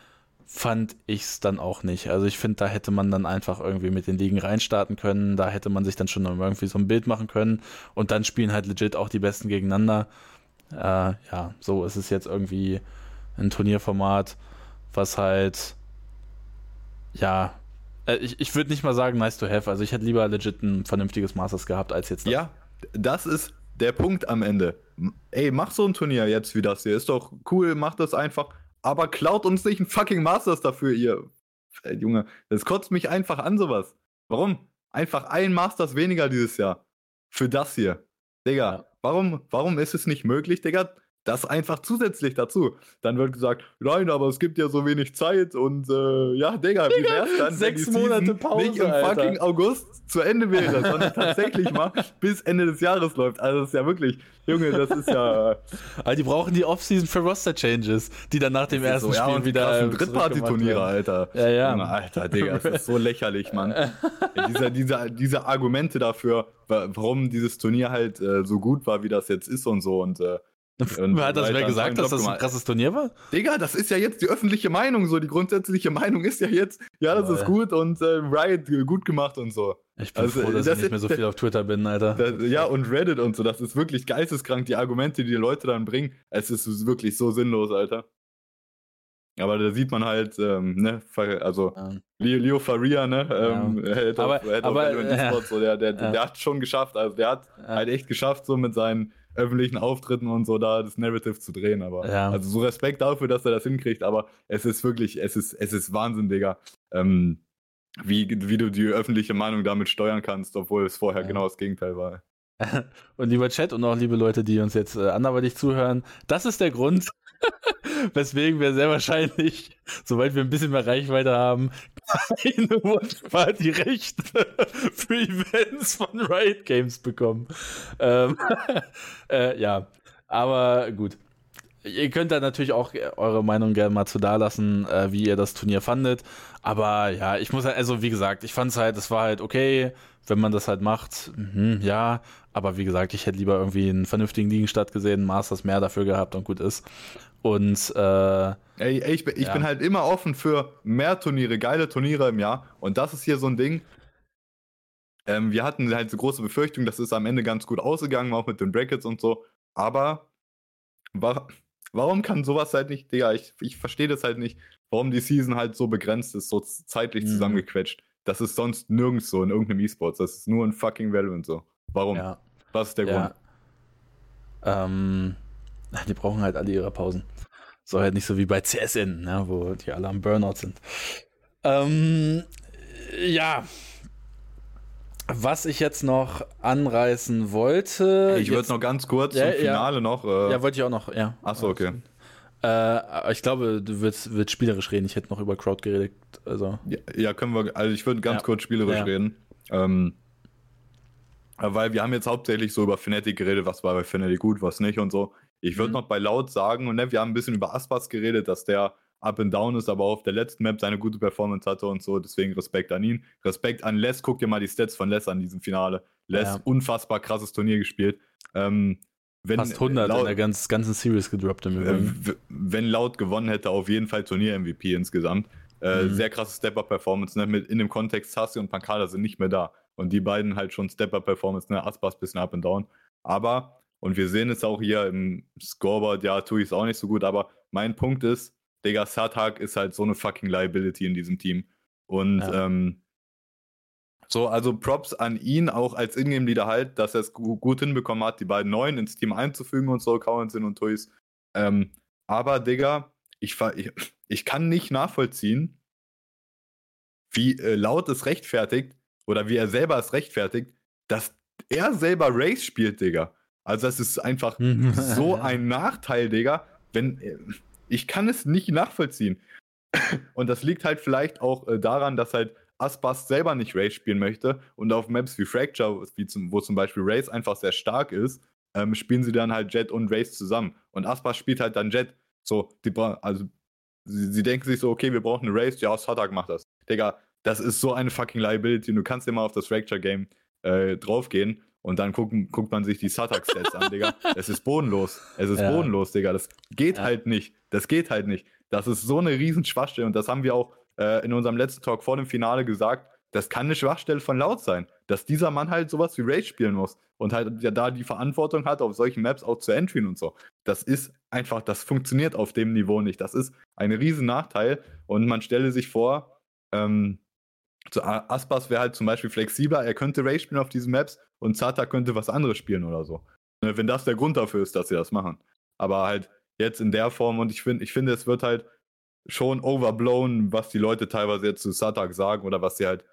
fand ich es dann auch nicht. Also ich finde, da hätte man dann einfach irgendwie mit den Ligen reinstarten können, da hätte man sich dann schon irgendwie so ein Bild machen können und dann spielen halt legit auch die Besten gegeneinander. Äh, ja, so ist es jetzt irgendwie ein Turnierformat, was halt ja äh, ich, ich würde nicht mal sagen nice to have. Also ich hätte lieber legit ein vernünftiges Masters gehabt als jetzt. Das. Ja, das ist der Punkt am Ende. Ey, mach so ein Turnier jetzt wie das hier. Ist doch cool, mach das einfach. Aber klaut uns nicht ein fucking Masters dafür, ihr. Ey, Junge, das kotzt mich einfach an, sowas. Warum? Einfach ein Masters weniger dieses Jahr. Für das hier. Digga, ja. warum, warum ist es nicht möglich, Digga? Das einfach zusätzlich dazu. Dann wird gesagt, nein, aber es gibt ja so wenig Zeit und äh, ja, Digga, wie wär's dann, Sechs Monate Pause, nicht im Alter. fucking August zu Ende wäre, sondern tatsächlich mal (laughs) bis Ende des Jahres läuft. Also das ist ja wirklich, Junge, das ist ja. (laughs) aber die brauchen die Offseason für Roster-Changes, die dann nach dem ersten so, Spiel ja, wieder. Äh, Drittparty-Turniere, Alter. Ja, ja. Junge, Alter, Digga, das ist so lächerlich, Mann. (laughs) ja, diese, diese, diese Argumente dafür, warum dieses Turnier halt äh, so gut war, wie das jetzt ist und so und äh, Und hat das wer gesagt, dass das ein krasses Turnier war? Digga, das ist ja jetzt die öffentliche Meinung so. Die grundsätzliche Meinung ist ja jetzt, ja, das oh, ist ja. gut und äh, Riot gut gemacht und so. Ich bin also, froh, dass das ich nicht mehr so viel auf Twitter bin, Alter. Das, ja, und Reddit und so. Das ist wirklich geisteskrank, die Argumente, die die Leute dann bringen. Es ist wirklich so sinnlos, Alter. Aber da sieht man halt, ähm, ne, also ja. Leo, Leo Faria, ne, ähm, ja. Head aber, of, aber, äh, so, der, der, (laughs) ja. der hat schon geschafft, also der hat halt echt geschafft, so mit seinen öffentlichen Auftritten und so da das Narrative zu drehen, aber also so Respekt dafür, dass er das hinkriegt, aber es ist wirklich, es ist, es ist Wahnsinn, Digga, ähm, wie, wie du die öffentliche Meinung damit steuern kannst, obwohl es vorher genau das Gegenteil war. (laughs) Und lieber Chat und auch liebe Leute, die uns jetzt äh, anderweitig zuhören, das ist der Grund, (laughs) weswegen wir sehr wahrscheinlich, sobald wir ein bisschen mehr Reichweite haben, keine Watch-Party-Rechte für Events von Riot Games bekommen. Ähm, (laughs) äh, ja, aber gut. Ihr könnt da natürlich auch eure Meinung gerne mal zu da lassen, äh, wie ihr das Turnier fandet. Aber ja, ich muss halt, also wie gesagt, ich fand es halt, es war halt okay, wenn man das halt macht. Mhm, ja, aber wie gesagt, ich hätte lieber irgendwie einen vernünftigen Liegenstadt gesehen, Masters mehr dafür gehabt und gut ist. Und äh, ey, ich, bin, ich ja. bin halt immer offen für mehr Turniere, geile Turniere im Jahr. Und das ist hier so ein Ding. Ähm, wir hatten halt so große Befürchtung, das ist am Ende ganz gut ausgegangen, auch mit den Brackets und so. Aber wa warum kann sowas halt nicht, Digga, ich, ich verstehe das halt nicht, warum die Season halt so begrenzt ist, so zeitlich mhm. zusammengequetscht. Das ist sonst nirgends so in irgendeinem E-Sports. Das ist nur ein fucking Valorant so. Warum? Ja. Was ist der ja. Grund? Ähm, (laughs) die brauchen halt alle ihre Pausen. So halt nicht so wie bei CSN, ne, wo die alle am Burnout sind. Ähm, ja. Was ich jetzt noch anreißen wollte. Ich würde noch ganz kurz ja, zum Finale ja. noch. Äh, ja, wollte ich auch noch, ja. Achso, okay. Äh, ich glaube, du wirst, wirst spielerisch reden. Ich hätte noch über Crowd geredet. Also. Ja, ja können wir. Also ich würde ganz kurz spielerisch reden. Ähm, weil wir haben jetzt hauptsächlich so über Fnatic geredet, was war bei Fnatic gut, was nicht und so. Ich würde mhm. noch bei Laut sagen, und ne, wir haben ein bisschen über Aspas geredet, dass der up and down ist, aber auf der letzten Map seine gute Performance hatte und so. Deswegen Respekt an ihn. Respekt an Les. Guck dir mal die Stats von Les an diesem Finale. Les, ja. unfassbar krasses Turnier gespielt. Ähm, wenn, Fast 100 laut, in der ganz, ganzen Series gedroppt im Übrigen. Äh, wenn Laut gewonnen hätte, auf jeden Fall Turnier-MVP insgesamt. Äh, mhm. Sehr krasse Step-Up-Performance. Ne? in dem Kontext, Sassi und Pankada sind nicht mehr da. Und die beiden halt schon Step-Up-Performance, ne? Aspas bisschen up and down. Aber, und wir sehen es auch hier im Scoreboard, ja, tue ich es auch nicht so gut, aber mein Punkt ist, Digga, Satak ist halt so eine fucking Liability in diesem Team. Und ja. ähm, so, also Props an ihn auch als Ingame-Leader halt, dass er es gut hinbekommen hat, die beiden Neuen ins Team einzufügen und so, Cowansin und Tuis. Ähm, aber, Digga, ich, ich, ich kann nicht nachvollziehen, wie äh, laut es rechtfertigt, oder wie er selber es rechtfertigt, dass er selber Race spielt, Digga. Also das ist einfach (laughs) so ein Nachteil, Digga. Wenn äh, ich kann es nicht nachvollziehen. (clears throat) Und das liegt halt vielleicht auch äh, daran, dass halt Aspas selber nicht Race spielen möchte und auf Maps wie Fracture, wie zum, wo zum Beispiel Race einfach sehr stark ist, ähm, spielen sie dann halt Jet und Race zusammen. Und Aspas spielt halt dann Jet. So, die, also sie, sie denken sich so, okay, wir brauchen eine Race, ja, Satak macht das. Digga, das ist so eine fucking Liability. Du kannst immer auf das Fracture-Game äh, draufgehen und dann gucken, guckt man sich die Satak-Stats an, Digga. (laughs) Es ist bodenlos. Es ist ja. bodenlos, Digga. Das geht ja. halt nicht. Das geht halt nicht. Das ist so eine riesen Schwachstelle. Und das haben wir auch äh, in unserem letzten Talk vor dem Finale gesagt. Das kann eine Schwachstelle von Laut sein, dass dieser Mann halt sowas wie Rage spielen muss und halt ja da die Verantwortung hat, auf solchen Maps auch zu entryen und so. Das ist einfach, das funktioniert auf dem Niveau nicht. Das ist ein riesen Nachteil und man stelle sich vor, ähm, so Aspas wäre halt zum Beispiel flexibler, er könnte Ray spielen auf diesen Maps und Zata könnte was anderes spielen oder so. Ne, wenn das der Grund dafür ist, dass sie das machen. Aber halt jetzt in der Form und ich finde, ich finde, es wird halt schon overblown, was die Leute teilweise jetzt zu Satak sagen oder was sie halt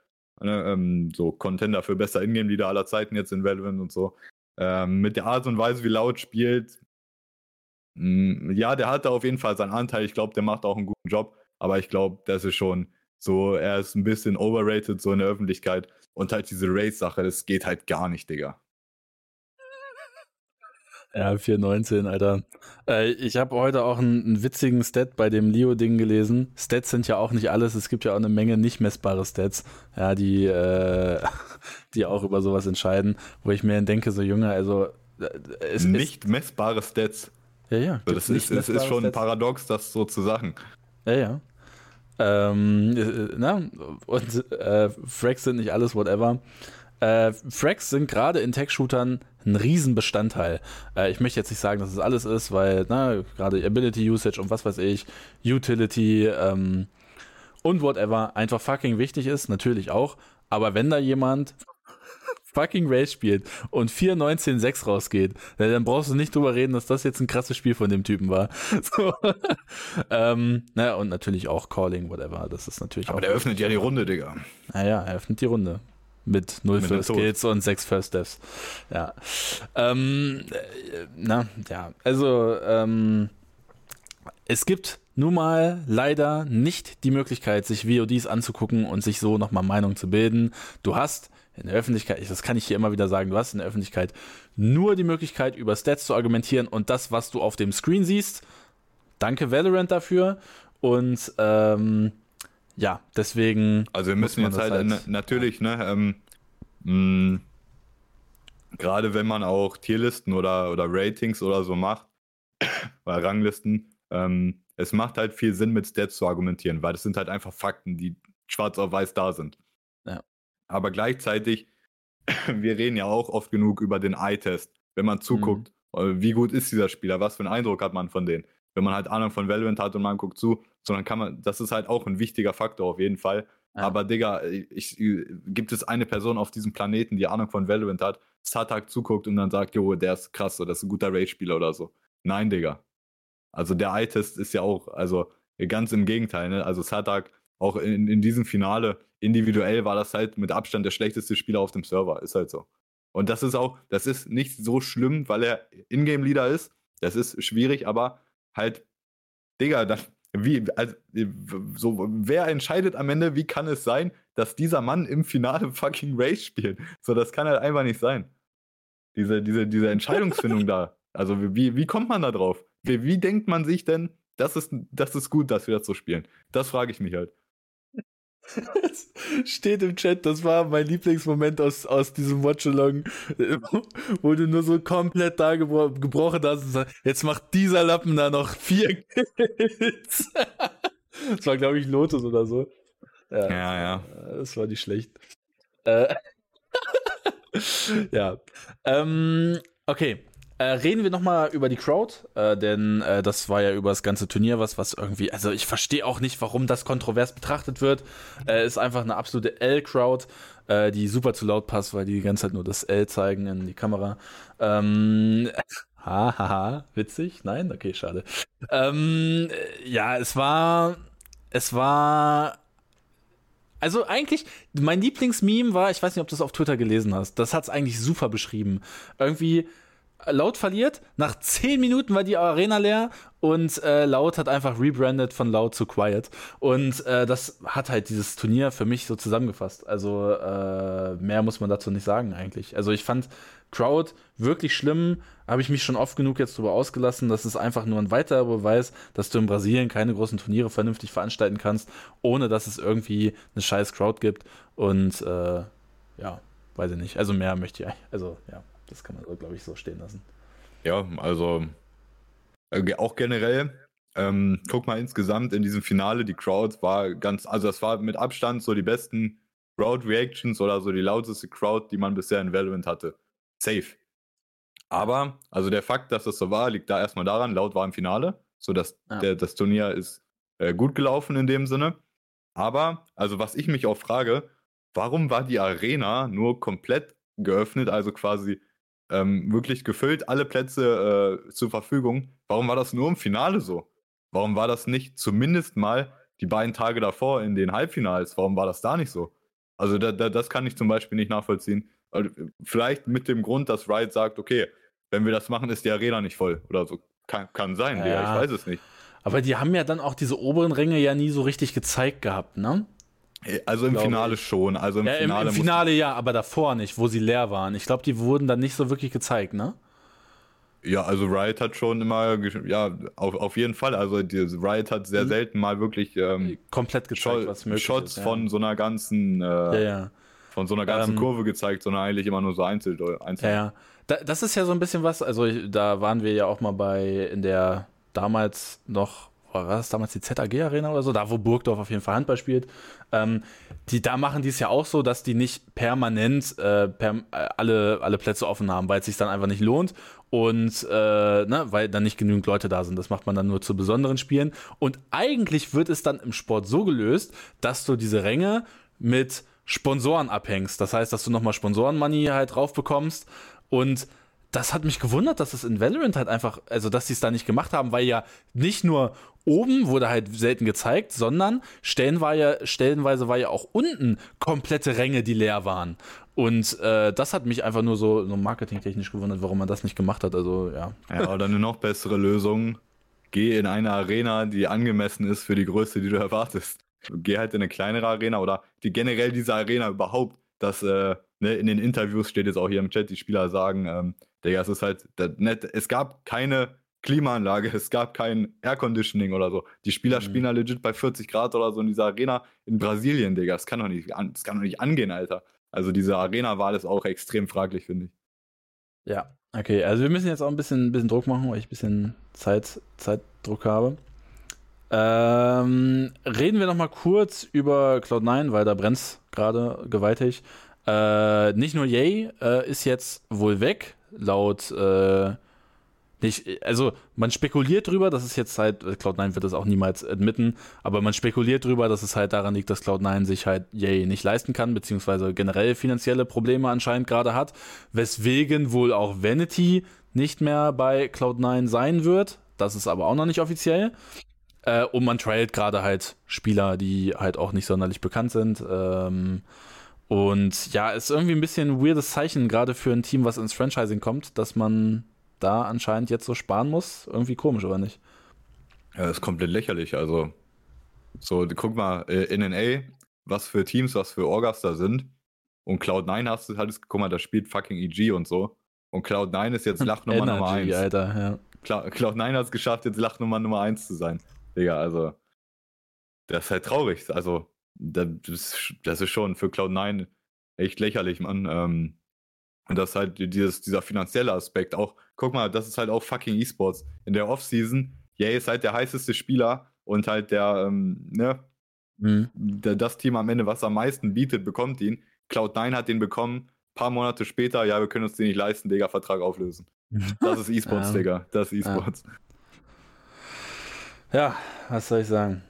ne, ähm, so Contender für bester Ingame-Leader aller Zeiten jetzt in Valorant und so. Ähm, mit der Art und Weise, wie Laut spielt, mh, mm, ja, der hat da auf jeden Fall seinen Anteil. Ich glaube, der macht auch einen guten Job, aber ich glaube, das ist schon so, er ist ein bisschen overrated, so in der Öffentlichkeit. Und halt diese Race-Sache, das geht halt gar nicht, Digga. Ja, 419, Alter. Äh, ich habe heute auch einen, einen, witzigen Stat bei dem Leo-Ding gelesen. Stats sind ja auch nicht alles. Es gibt ja auch eine Menge nicht messbare Stats, ja, die, äh, (laughs) die auch über sowas entscheiden, wo ich mir denke, so Junge, also äh, es nicht messbare Stats. Ja, ja. So, das ist, es ist schon paradox, das so zu sagen. Ja, ja. Ähm, äh, na, und äh, Fracks sind nicht alles, whatever. Äh, Fracks sind gerade in Tech-Shootern ein Riesenbestandteil. Äh, ich möchte jetzt nicht sagen, dass es alles ist, weil gerade Ability Usage und was weiß ich, Utility ähm, und whatever einfach fucking wichtig ist, natürlich auch. Aber wenn da jemand fucking Race spielt und 4.19.6 rausgeht, dann brauchst du nicht drüber reden, dass das jetzt ein krasses Spiel von dem Typen war. (laughs) So. ähm, naja, und natürlich auch Calling, whatever. Das ist natürlich Aber auch. der öffnet ja die Runde, Digga. Naja, er öffnet die Runde. Mit 0 First Kills und 6 First Deaths. Ja. Ähm, äh, na, ja. Also, ähm, es gibt nun mal leider nicht die Möglichkeit, sich VODs anzugucken und sich so nochmal Meinung zu bilden. Du hast in der Öffentlichkeit, das kann ich hier immer wieder sagen, du hast in der Öffentlichkeit nur die Möglichkeit, über Stats zu argumentieren und das, was du auf dem Screen siehst. Danke Valorant dafür. Und ähm, ja, deswegen. Also wir müssen jetzt halt, halt natürlich, ja. ne, ähm, mh, gerade wenn man auch Tierlisten oder, oder Ratings oder so macht, (coughs) oder Ranglisten, ähm, es macht halt viel Sinn, mit Stats zu argumentieren, weil das sind halt einfach Fakten, die schwarz auf weiß da sind. Aber gleichzeitig, (laughs) wir reden ja auch oft genug über den Eye-Test, wenn man zuguckt, mhm. wie gut ist dieser Spieler, was für einen Eindruck hat man von denen. Wenn man halt Ahnung von Valorant hat und man guckt zu, sondern kann man, das ist halt auch ein wichtiger Faktor auf jeden Fall. Ja. Aber Digga, ich, ich, gibt es eine Person auf diesem Planeten, die Ahnung von Valorant hat, Satak zuguckt und dann sagt, jo, der ist krass, oder das ist ein guter Raid-Spieler oder so. Nein, Digga. Also der Eye-Test ist ja auch, also ganz im Gegenteil, ne? Also Satak, auch in, in diesem Finale, individuell war das halt mit Abstand der schlechteste Spieler auf dem Server. Ist halt so. Und das ist auch, das ist nicht so schlimm, weil er Ingame-Leader ist. Das ist schwierig, aber halt, Digga, dann, wie, also, so, wer entscheidet am Ende, wie kann es sein, dass dieser Mann im Finale (laughs) fucking Race spielt? So, das kann halt einfach nicht sein. Diese, diese, diese Entscheidungsfindung da. Also, wie, wie kommt man da drauf? Wie, wie denkt man sich denn, das ist, das ist gut, dass wir das so spielen? Das frage ich mich halt. (laughs) Steht im Chat, das war mein Lieblingsmoment aus, aus diesem Watchalong, (laughs) wo du nur so komplett da gebro gebrochen hast und sagst, jetzt macht dieser Lappen da noch vier Kills. (laughs) das war, glaube ich, Lotus oder so. Ja, ja. ja. Das war nicht schlecht. Äh, ja. Ähm, okay. Äh, reden wir nochmal über die Crowd, äh, denn äh, das war ja über das ganze Turnier was, was irgendwie, also ich verstehe auch nicht, warum das kontrovers betrachtet wird. Äh, ist einfach eine absolute L-Crowd, äh, die super zu laut passt, weil die die ganze Zeit nur das L zeigen in die Kamera. Ähm, (laughs) haha, ha, witzig? Nein? Okay, schade. Ähm, ja, es war, es war also eigentlich, mein Lieblingsmeme war, ich weiß nicht, ob du es auf Twitter gelesen hast, das hat es eigentlich super beschrieben. Irgendwie, Laut verliert. Nach 10 Minuten war die Arena leer und äh, Laut hat einfach rebrandet von Laut zu Quiet. Und äh, das hat halt dieses Turnier für mich so zusammengefasst. Also äh, mehr muss man dazu nicht sagen eigentlich. Also ich fand Crowd wirklich schlimm. Habe ich mich schon oft genug jetzt darüber ausgelassen. Das ist einfach nur ein weiterer Beweis, dass du in Brasilien keine großen Turniere vernünftig veranstalten kannst, ohne dass es irgendwie eine scheiß Crowd gibt. Und äh, ja, weiß ich nicht. Also mehr möchte ich. Also ja. Das kann man, so, glaube ich, so stehen lassen. Ja, also äh, auch generell, ähm, guck mal insgesamt in diesem Finale, die Crowd war ganz, also das war mit Abstand so die besten Crowd Reactions oder so die lauteste Crowd, die man bisher in Valorant hatte. Safe. Aber, also der Fakt, dass das so war, liegt da erstmal daran, laut war im Finale, so dass ja. der, das Turnier ist äh, gut gelaufen in dem Sinne. Aber, also was ich mich auch frage, warum war die Arena nur komplett geöffnet, also quasi ähm, wirklich gefüllt, alle Plätze äh, zur Verfügung. Warum war das nur im Finale so? Warum war das nicht zumindest mal die beiden Tage davor in den Halbfinals? Warum war das da nicht so? Also da, da, das kann ich zum Beispiel nicht nachvollziehen. Also, vielleicht mit dem Grund, dass Riot sagt, okay, wenn wir das machen, ist die Arena nicht voll oder so. Kann, kann sein, ja, Digga, ich weiß es nicht. Aber die haben ja dann auch diese oberen Ränge ja nie so richtig gezeigt gehabt, ne? Also im Finale ich. schon. Also im ja, Finale, im, im Finale ja, aber davor nicht, wo sie leer waren. Ich glaube, die wurden dann nicht so wirklich gezeigt, ne? Ja, also Riot hat schon immer, ja, auf, auf jeden Fall. Also die, Riot hat sehr mhm. selten mal wirklich ähm, komplett gezeigt, was möglich Shots ist, ja. von so einer ganzen, äh, ja, ja. von so einer ganzen ähm, Kurve gezeigt, sondern eigentlich immer nur so einzeln. einzeln. Ja, ja. da, das ist ja so ein bisschen was, also da waren wir ja auch mal bei in der damals noch, war das damals die ZAG Arena oder so, da wo Burgdorf auf jeden Fall Handball spielt. Ähm, die, da machen die es ja auch so, dass die nicht permanent äh, per, äh, alle, alle Plätze offen haben, weil es sich dann einfach nicht lohnt und äh, ne, weil dann nicht genügend Leute da sind. Das macht man dann nur zu besonderen Spielen. Und eigentlich wird es dann im Sport so gelöst, dass du diese Ränge mit Sponsoren abhängst. Das heißt, dass du nochmal Sponsoren-Money halt drauf bekommst und das hat mich gewundert, dass es in Valorant halt einfach, also dass sie es da nicht gemacht haben, weil ja nicht nur oben wurde halt selten gezeigt, sondern stellenweise, stellenweise war ja auch unten komplette Ränge, die leer waren. Und äh, das hat mich einfach nur so, so marketingtechnisch gewundert, warum man das nicht gemacht hat. Also ja. Ja, oder eine noch bessere Lösung. Geh in eine Arena, die angemessen ist für die Größe, die du erwartest. Geh halt in eine kleinere Arena oder die generell diese Arena überhaupt, dass äh, ne, in den Interviews steht jetzt auch hier im Chat, die Spieler sagen, ähm, Digga, es ist halt, net, es gab keine Klimaanlage, (laughs) es gab kein Air Conditioning oder so. Die Spieler mhm. spielen da legit bei 40 Grad oder so in dieser Arena in Brasilien, Digga. Das kann doch nicht, das kann doch nicht angehen, Alter. Also diese Arena-Wahl ist auch extrem fraglich, finde ich. Ja, okay. Also wir müssen jetzt auch ein bisschen, ein bisschen Druck machen, weil ich ein bisschen Zeit, Zeitdruck habe. Ähm, reden wir noch mal kurz über Cloud9, weil da brennt gerade gewaltig. Äh, nicht nur Yay äh, ist jetzt wohl weg, laut äh, nicht, also man spekuliert drüber, dass es jetzt halt, Cloud9 wird das auch niemals admitten, aber man spekuliert drüber, dass es halt daran liegt, dass Cloud9 sich halt Yay nicht leisten kann, beziehungsweise generell finanzielle Probleme anscheinend gerade hat, weswegen wohl auch Vanity nicht mehr bei Cloud9 sein wird. Das ist aber auch noch nicht offiziell. Äh, und man trailt gerade halt Spieler, die halt auch nicht sonderlich bekannt sind. Ähm, und ja, ist irgendwie ein bisschen ein weirdes Zeichen, gerade für ein Team, was ins Franchising kommt, dass man da anscheinend jetzt so sparen muss. Irgendwie komisch, oder nicht? Ja, das ist komplett lächerlich. Also, so, guck mal, äh, in NA, was für Teams, was für Orgas da sind. Und Cloud9 hast du, hattest, guck mal, da spielt fucking EG und so. Und Cloud9 ist jetzt Lachnummer (laughs) Nummer 1. Alter, ja. Cloud9 hat es geschafft, jetzt Lachnummer Nummer 1 zu sein. Digga, also. Das ist halt traurig. Also, das, das ist schon für Cloud9 echt lächerlich, Mann. Ähm, und das ist halt dieses, dieser finanzielle Aspekt auch. Guck mal, das ist halt auch fucking E-Sports. In der Offseason, Yay ist halt der heißeste Spieler und halt der, ähm, ne, mhm. der, das Team am Ende, was am meisten bietet, bekommt ihn. Cloud9 hat den bekommen. Ein paar Monate später, ja, wir können uns den nicht leisten, Digga, Vertrag auflösen. Das ist (laughs) E-Sports. Digga. Das ist E-Sports. Ja, was soll ich sagen?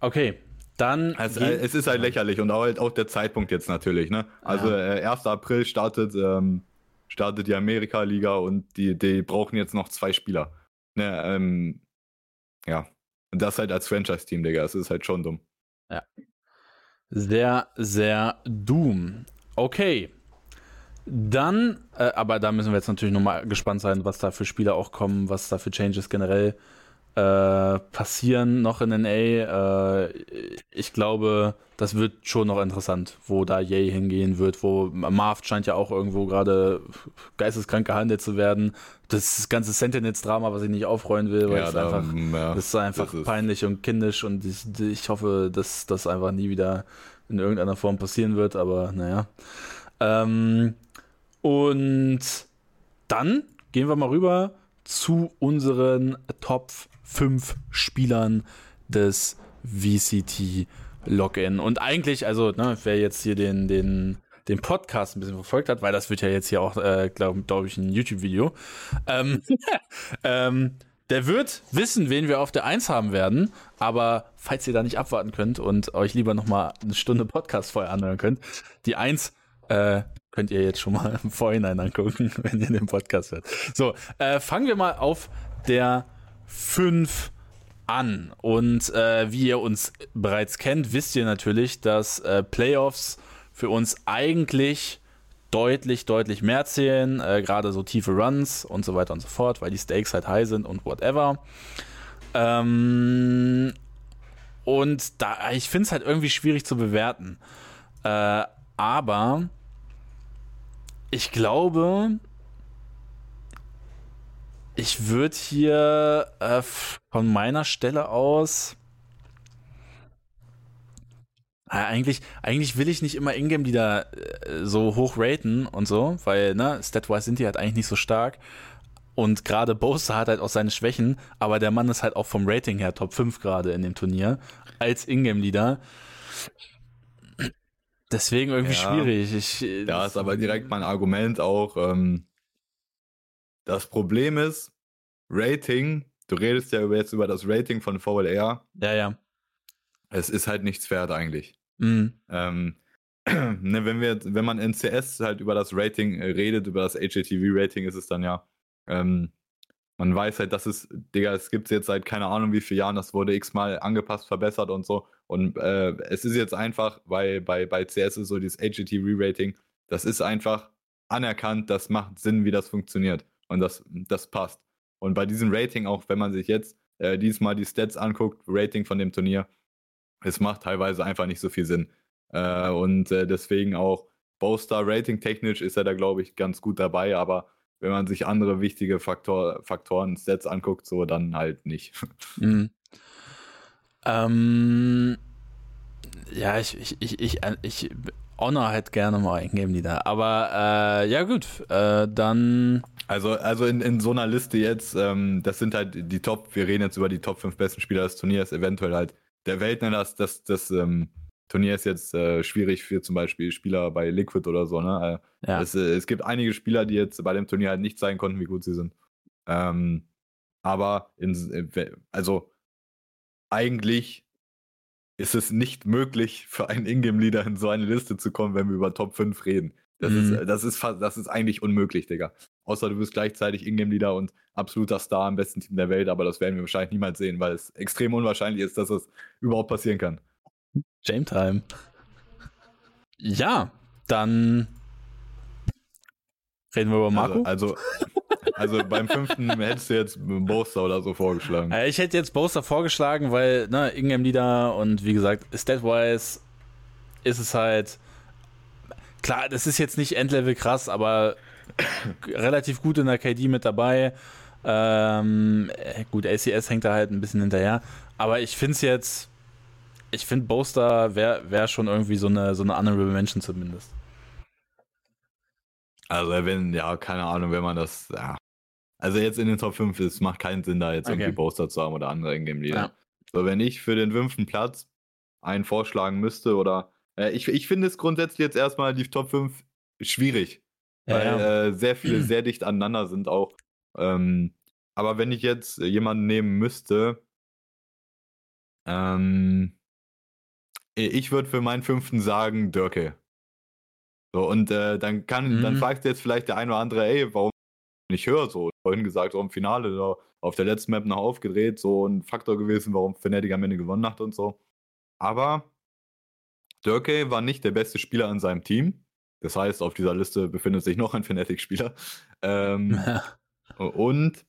Okay, dann. Also, es ist halt lächerlich und auch, halt auch der Zeitpunkt jetzt natürlich. Ne? Also ja. äh, 1. April startet, ähm, startet die Amerika-Liga und die, die brauchen jetzt noch zwei Spieler. Ne, ähm, ja. Und das halt als Franchise-Team, Digga. Das ist halt schon dumm. Ja. Sehr, sehr dumm. Okay. Dann, äh, aber da müssen wir jetzt natürlich nochmal gespannt sein, was da für Spieler auch kommen, was da für Changes generell äh, passieren noch in NA. Äh, ich glaube, das wird schon noch interessant, wo da Yay hingehen wird, wo Marv scheint ja auch irgendwo gerade geisteskrank gehandelt zu werden. Das ganze Sentinels-Drama, was ich nicht aufreuen will, weil ja, es da, einfach, ja, das ist einfach das peinlich ist. und kindisch und ich, ich hoffe, dass das einfach nie wieder in irgendeiner Form passieren wird, aber naja. Ähm, und dann gehen wir mal rüber zu unseren Top fünf Spielern des VCT Login. Und eigentlich, also, ne, wer jetzt hier den, den, den Podcast ein bisschen verfolgt hat, weil das wird ja jetzt hier auch, äh, glaube glaub ich, ein YouTube-Video, ähm, (laughs) ähm, der wird wissen, wen wir auf der Eins haben werden. Aber falls ihr da nicht abwarten könnt und euch lieber noch mal eine Stunde Podcast vorher anhören könnt, die Eins äh, könnt ihr jetzt schon mal (laughs) im Vorhinein angucken, (laughs) wenn ihr den Podcast hört. So, äh, fangen wir mal auf der 5 an. Und äh, wie ihr uns bereits kennt, wisst ihr natürlich, dass äh, Playoffs für uns eigentlich deutlich, deutlich mehr zählen. Äh, Gerade so tiefe Runs und so weiter und so fort, weil die Stakes halt high sind und whatever. Ähm, und da, ich finde es halt irgendwie schwierig zu bewerten. Äh, aber ich glaube, ich würde hier äh, von meiner Stelle aus. Eigentlich, eigentlich will ich nicht immer Ingame-Leader äh, so hoch raten und so, weil, ne, Statwise sind die halt eigentlich nicht so stark. Und gerade Bosa hat halt auch seine Schwächen, aber der Mann ist halt auch vom Rating her Top 5 gerade in dem Turnier als Ingame-Leader. Deswegen irgendwie ja, schwierig. Ich, äh, da ist aber direkt mein Argument auch. Ähm, das Problem ist, Rating, du redest ja jetzt über das Rating von VLR. Ja, ja. Es ist halt nichts wert eigentlich. Mhm. Ähm, (clears throat) ne, wenn, wir, wenn man in CS halt über das Rating äh, redet, über das HATV-Rating, ist es dann ja, ähm, man weiß halt, dass es, Digga, es gibt es jetzt seit keine Ahnung wie vielen Jahren, das wurde x-mal angepasst, verbessert und so. Und äh, es ist jetzt einfach, weil bei, bei CS ist so dieses HATV-Rating, das ist einfach anerkannt, das macht Sinn, wie das funktioniert. Und das, das passt. Und bei diesem Rating, auch wenn man sich jetzt äh, diesmal die Stats anguckt, Rating von dem Turnier, es macht teilweise einfach nicht so viel Sinn. Äh, und äh, deswegen auch Bowstar Rating technisch ist er da, glaube ich, ganz gut dabei, aber wenn man sich andere wichtige Faktor, Faktoren, Stats anguckt, so dann halt nicht. (laughs) Mhm. Ähm, ja, ich, ich, ich, ich, ich honor halt gerne mal Ingame Leader. Aber äh, ja, gut, äh, dann. Also, also in, in so einer Liste jetzt, ähm, das sind halt die Top, wir reden jetzt über die Top 5 besten Spieler des Turniers, eventuell halt der Welt, ne, das, das, das ähm, Turnier ist jetzt äh, schwierig für zum Beispiel Spieler bei Liquid oder so. Ne? Äh, ja. es, äh, es, gibt einige Spieler, die jetzt bei dem Turnier halt nicht zeigen konnten, wie gut sie sind. Ähm, aber in, äh, also eigentlich ist es nicht möglich für einen Ingame-Leader in so eine Liste zu kommen, wenn wir über Top 5 reden. Das, mhm. ist, das, ist, das ist eigentlich unmöglich, Digga. Außer du bist gleichzeitig Ingame-Leader und absoluter Star im besten Team der Welt, aber das werden wir wahrscheinlich niemals sehen, weil es extrem unwahrscheinlich ist, dass das überhaupt passieren kann. Game Time. Ja, dann reden wir über Marco. Also, also, also beim fünften (laughs) hättest du jetzt Boaster oder so vorgeschlagen. Ich hätte jetzt Boaster vorgeschlagen, weil, ne, Ingame-Leader und wie gesagt, Statwise ist es halt klar, das ist jetzt nicht Endlevel krass, aber (coughs) relativ gut in der KD mit dabei. Ähm, äh, gut, ACS hängt da halt ein bisschen hinterher. Aber ich finde es jetzt, ich finde Boaster wäre wär schon irgendwie so eine, so eine Honorable Mention zumindest. Also wenn, ja, keine Ahnung, wenn man das, ja. Also jetzt in den Top 5 ist, macht keinen Sinn, da jetzt okay. irgendwie Boaster zu haben oder andere Ingame-Lieder. Ja. So, wenn ich für den fünften Platz einen vorschlagen müsste oder äh, ich, ich finde es grundsätzlich jetzt erstmal die Top 5 schwierig, ja, weil ja. Äh, sehr viele (clears throat) sehr dicht aneinander sind auch. Ähm, aber wenn ich jetzt jemanden nehmen müsste, ähm, ich würde für meinen fünften sagen Dörke. So, und äh, dann kann, mhm. dann fragt jetzt vielleicht der eine oder andere, ey, warum nicht höher so? Vorhin gesagt, so im Finale so, auf der letzten Map noch aufgedreht, so ein Faktor gewesen, warum Fnatic am Ende gewonnen hat und so. Aber Durkey war nicht der beste Spieler in seinem Team. Das heißt, auf dieser Liste befindet sich noch ein Fnatic-Spieler. (laughs) Ähm, (laughs) und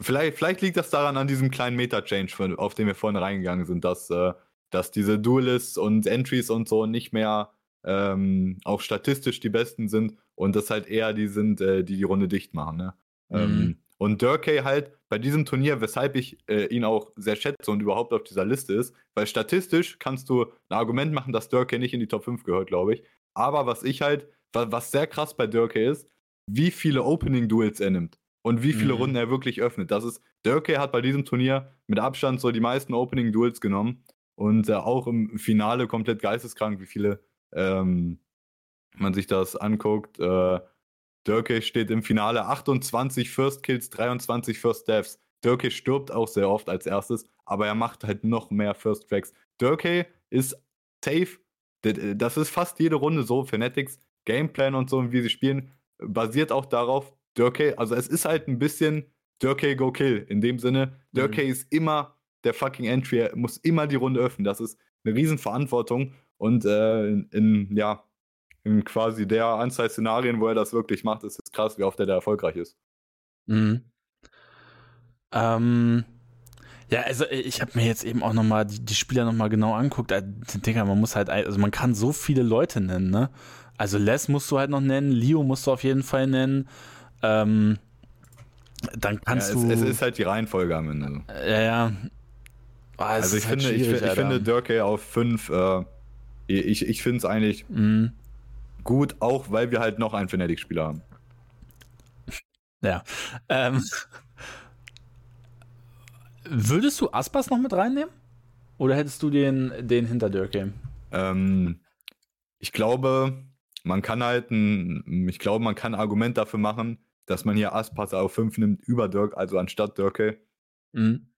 vielleicht, vielleicht liegt das daran an diesem kleinen Meta-Change, auf den wir vorhin reingegangen sind, dass, äh, dass diese Duelists und Entries und so nicht mehr ähm, auch statistisch die besten sind und das halt eher die sind, äh, die die Runde dicht machen. Ne? Mhm. Ähm, und Durkay halt bei diesem Turnier, weshalb ich äh, ihn auch sehr schätze und überhaupt auf dieser Liste ist, weil statistisch kannst du ein Argument machen, dass Durkay nicht in die Top 5 gehört, glaube ich. Aber was ich halt, was sehr krass bei Durkay ist, wie viele Opening-Duels er nimmt und wie viele mhm. Runden er wirklich öffnet. Das ist, Durkay hat bei diesem Turnier mit Abstand so die meisten Opening-Duels genommen und äh, auch im Finale komplett geisteskrank, wie viele ähm, man sich das anguckt. Äh, Dörke steht im Finale 28 First Kills, 23 First Deaths. Dörke stirbt auch sehr oft als erstes, aber er macht halt noch mehr First Tracks. Dörke ist safe. Das ist fast jede Runde so. Fanatics Gameplan und so, wie sie spielen, basiert auch darauf. Dörke, also es ist halt ein bisschen Dörke go kill. In dem Sinne, Dörke mhm. ist immer der fucking Entry. Er muss immer die Runde öffnen. Das ist eine Riesenverantwortung. Und äh, in, in, ja, in quasi der Anzahl Szenarien, wo er das wirklich macht, ist es krass, wie oft er da erfolgreich ist. Mhm. Ähm, ja, also äh, ich habe mir jetzt eben auch nochmal die, die Spieler nochmal genau anguckt. Äh, Digga, man muss halt, also man kann so viele Leute nennen, ne? Also Les musst du halt noch nennen, Leo musst du auf jeden Fall nennen. Ähm, dann kannst ja, es, du. Es ist halt die Reihenfolge am Ende. Ja, ja. Oh, also ich, finde, ich, ich, finde Dirk auf 5 äh, ich, ich finde es eigentlich Mhm. gut, auch weil wir halt noch einen Fnatic-Spieler haben. Ja. Ähm, würdest du Aspas noch mit reinnehmen? Oder hättest du den, den hinter Dirk Ähm, ich glaube, man kann halt ein, ich glaube, man kann ein Argument dafür machen, dass man hier Aspas auf 5 nimmt über Dirk, also anstatt Dirke. Mhm.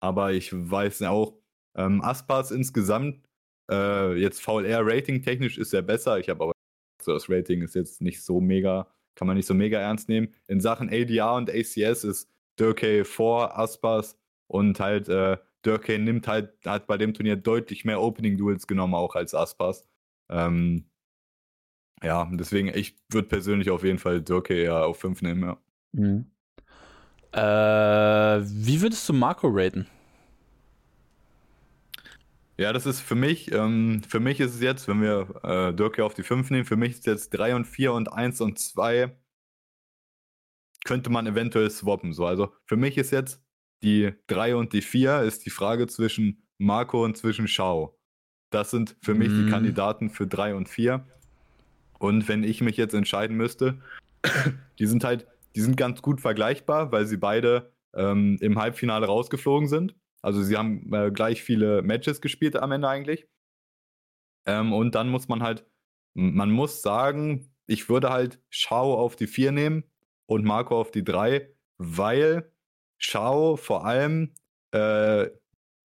Aber ich weiß auch, ähm, Aspas insgesamt, äh, jetzt VLR-Rating technisch ist er besser. Ich habe aber so das Rating ist jetzt nicht so mega, kann man nicht so mega ernst nehmen. In Sachen ADR und ACS ist Dirke vor Aspas und halt äh, Dirke nimmt halt, hat bei dem Turnier deutlich mehr Opening Duels genommen, auch als Aspas. Ähm, ja, deswegen, ich würde persönlich auf jeden Fall Dirke eher auf 5 nehmen, ja. Mhm. Äh, wie würdest du Marco raten? Ja, das ist für mich, ähm, für mich ist es jetzt, wenn wir äh, Dirk auf die 5 nehmen, für mich ist jetzt 3 und 4 und 1 und 2 könnte man eventuell swappen. So, also für mich ist jetzt die 3 und die 4 ist die Frage zwischen Marco und zwischen Schau. Das sind für mich die Mm. Kandidaten für 3 und 4. Und wenn ich mich jetzt entscheiden müsste, die sind halt, die sind ganz gut vergleichbar, weil sie beide ähm, im Halbfinale rausgeflogen sind. Also sie haben äh, gleich viele Matches gespielt am Ende eigentlich. Ähm, und dann muss man halt, man muss sagen, ich würde halt Schau auf die 4 nehmen und Marco auf die 3, weil Schau vor allem äh,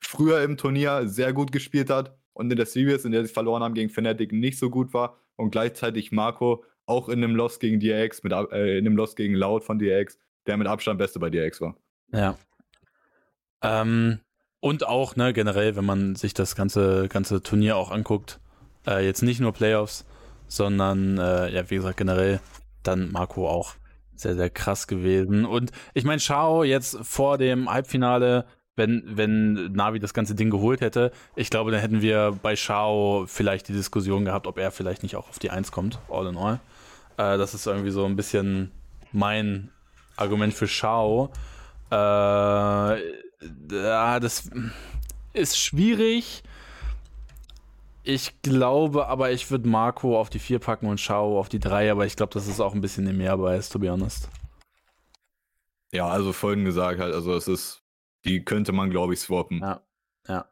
früher im Turnier sehr gut gespielt hat und in der Series, in der sie verloren haben gegen Fnatic, nicht so gut war und gleichzeitig Marco auch in einem Loss gegen DRX, mit, äh, in einem Loss gegen Loud von DRX, der mit Abstand Beste bei DRX war. Ja. Ähm, und auch, ne, generell, wenn man sich das ganze, ganze Turnier auch anguckt, äh, jetzt nicht nur Playoffs, sondern, äh, ja, wie gesagt, generell, dann Marco auch sehr, sehr krass gewesen. Und ich meine, Shao jetzt vor dem Halbfinale, wenn, wenn Navi das ganze Ding geholt hätte, ich glaube, dann hätten wir bei Shao vielleicht die Diskussion gehabt, ob er vielleicht nicht auch auf die Eins kommt, all in all. Äh, das ist irgendwie so ein bisschen mein Argument für Shao. Äh, ja, das ist schwierig. Ich glaube, aber ich würde Marco auf die 4 packen und Shao auf die 3, aber ich glaube, das ist auch ein bisschen mehr bei, to be honest. Ja, also folgen gesagt halt, also es ist, die könnte man, glaube ich, swappen. Ja, ja.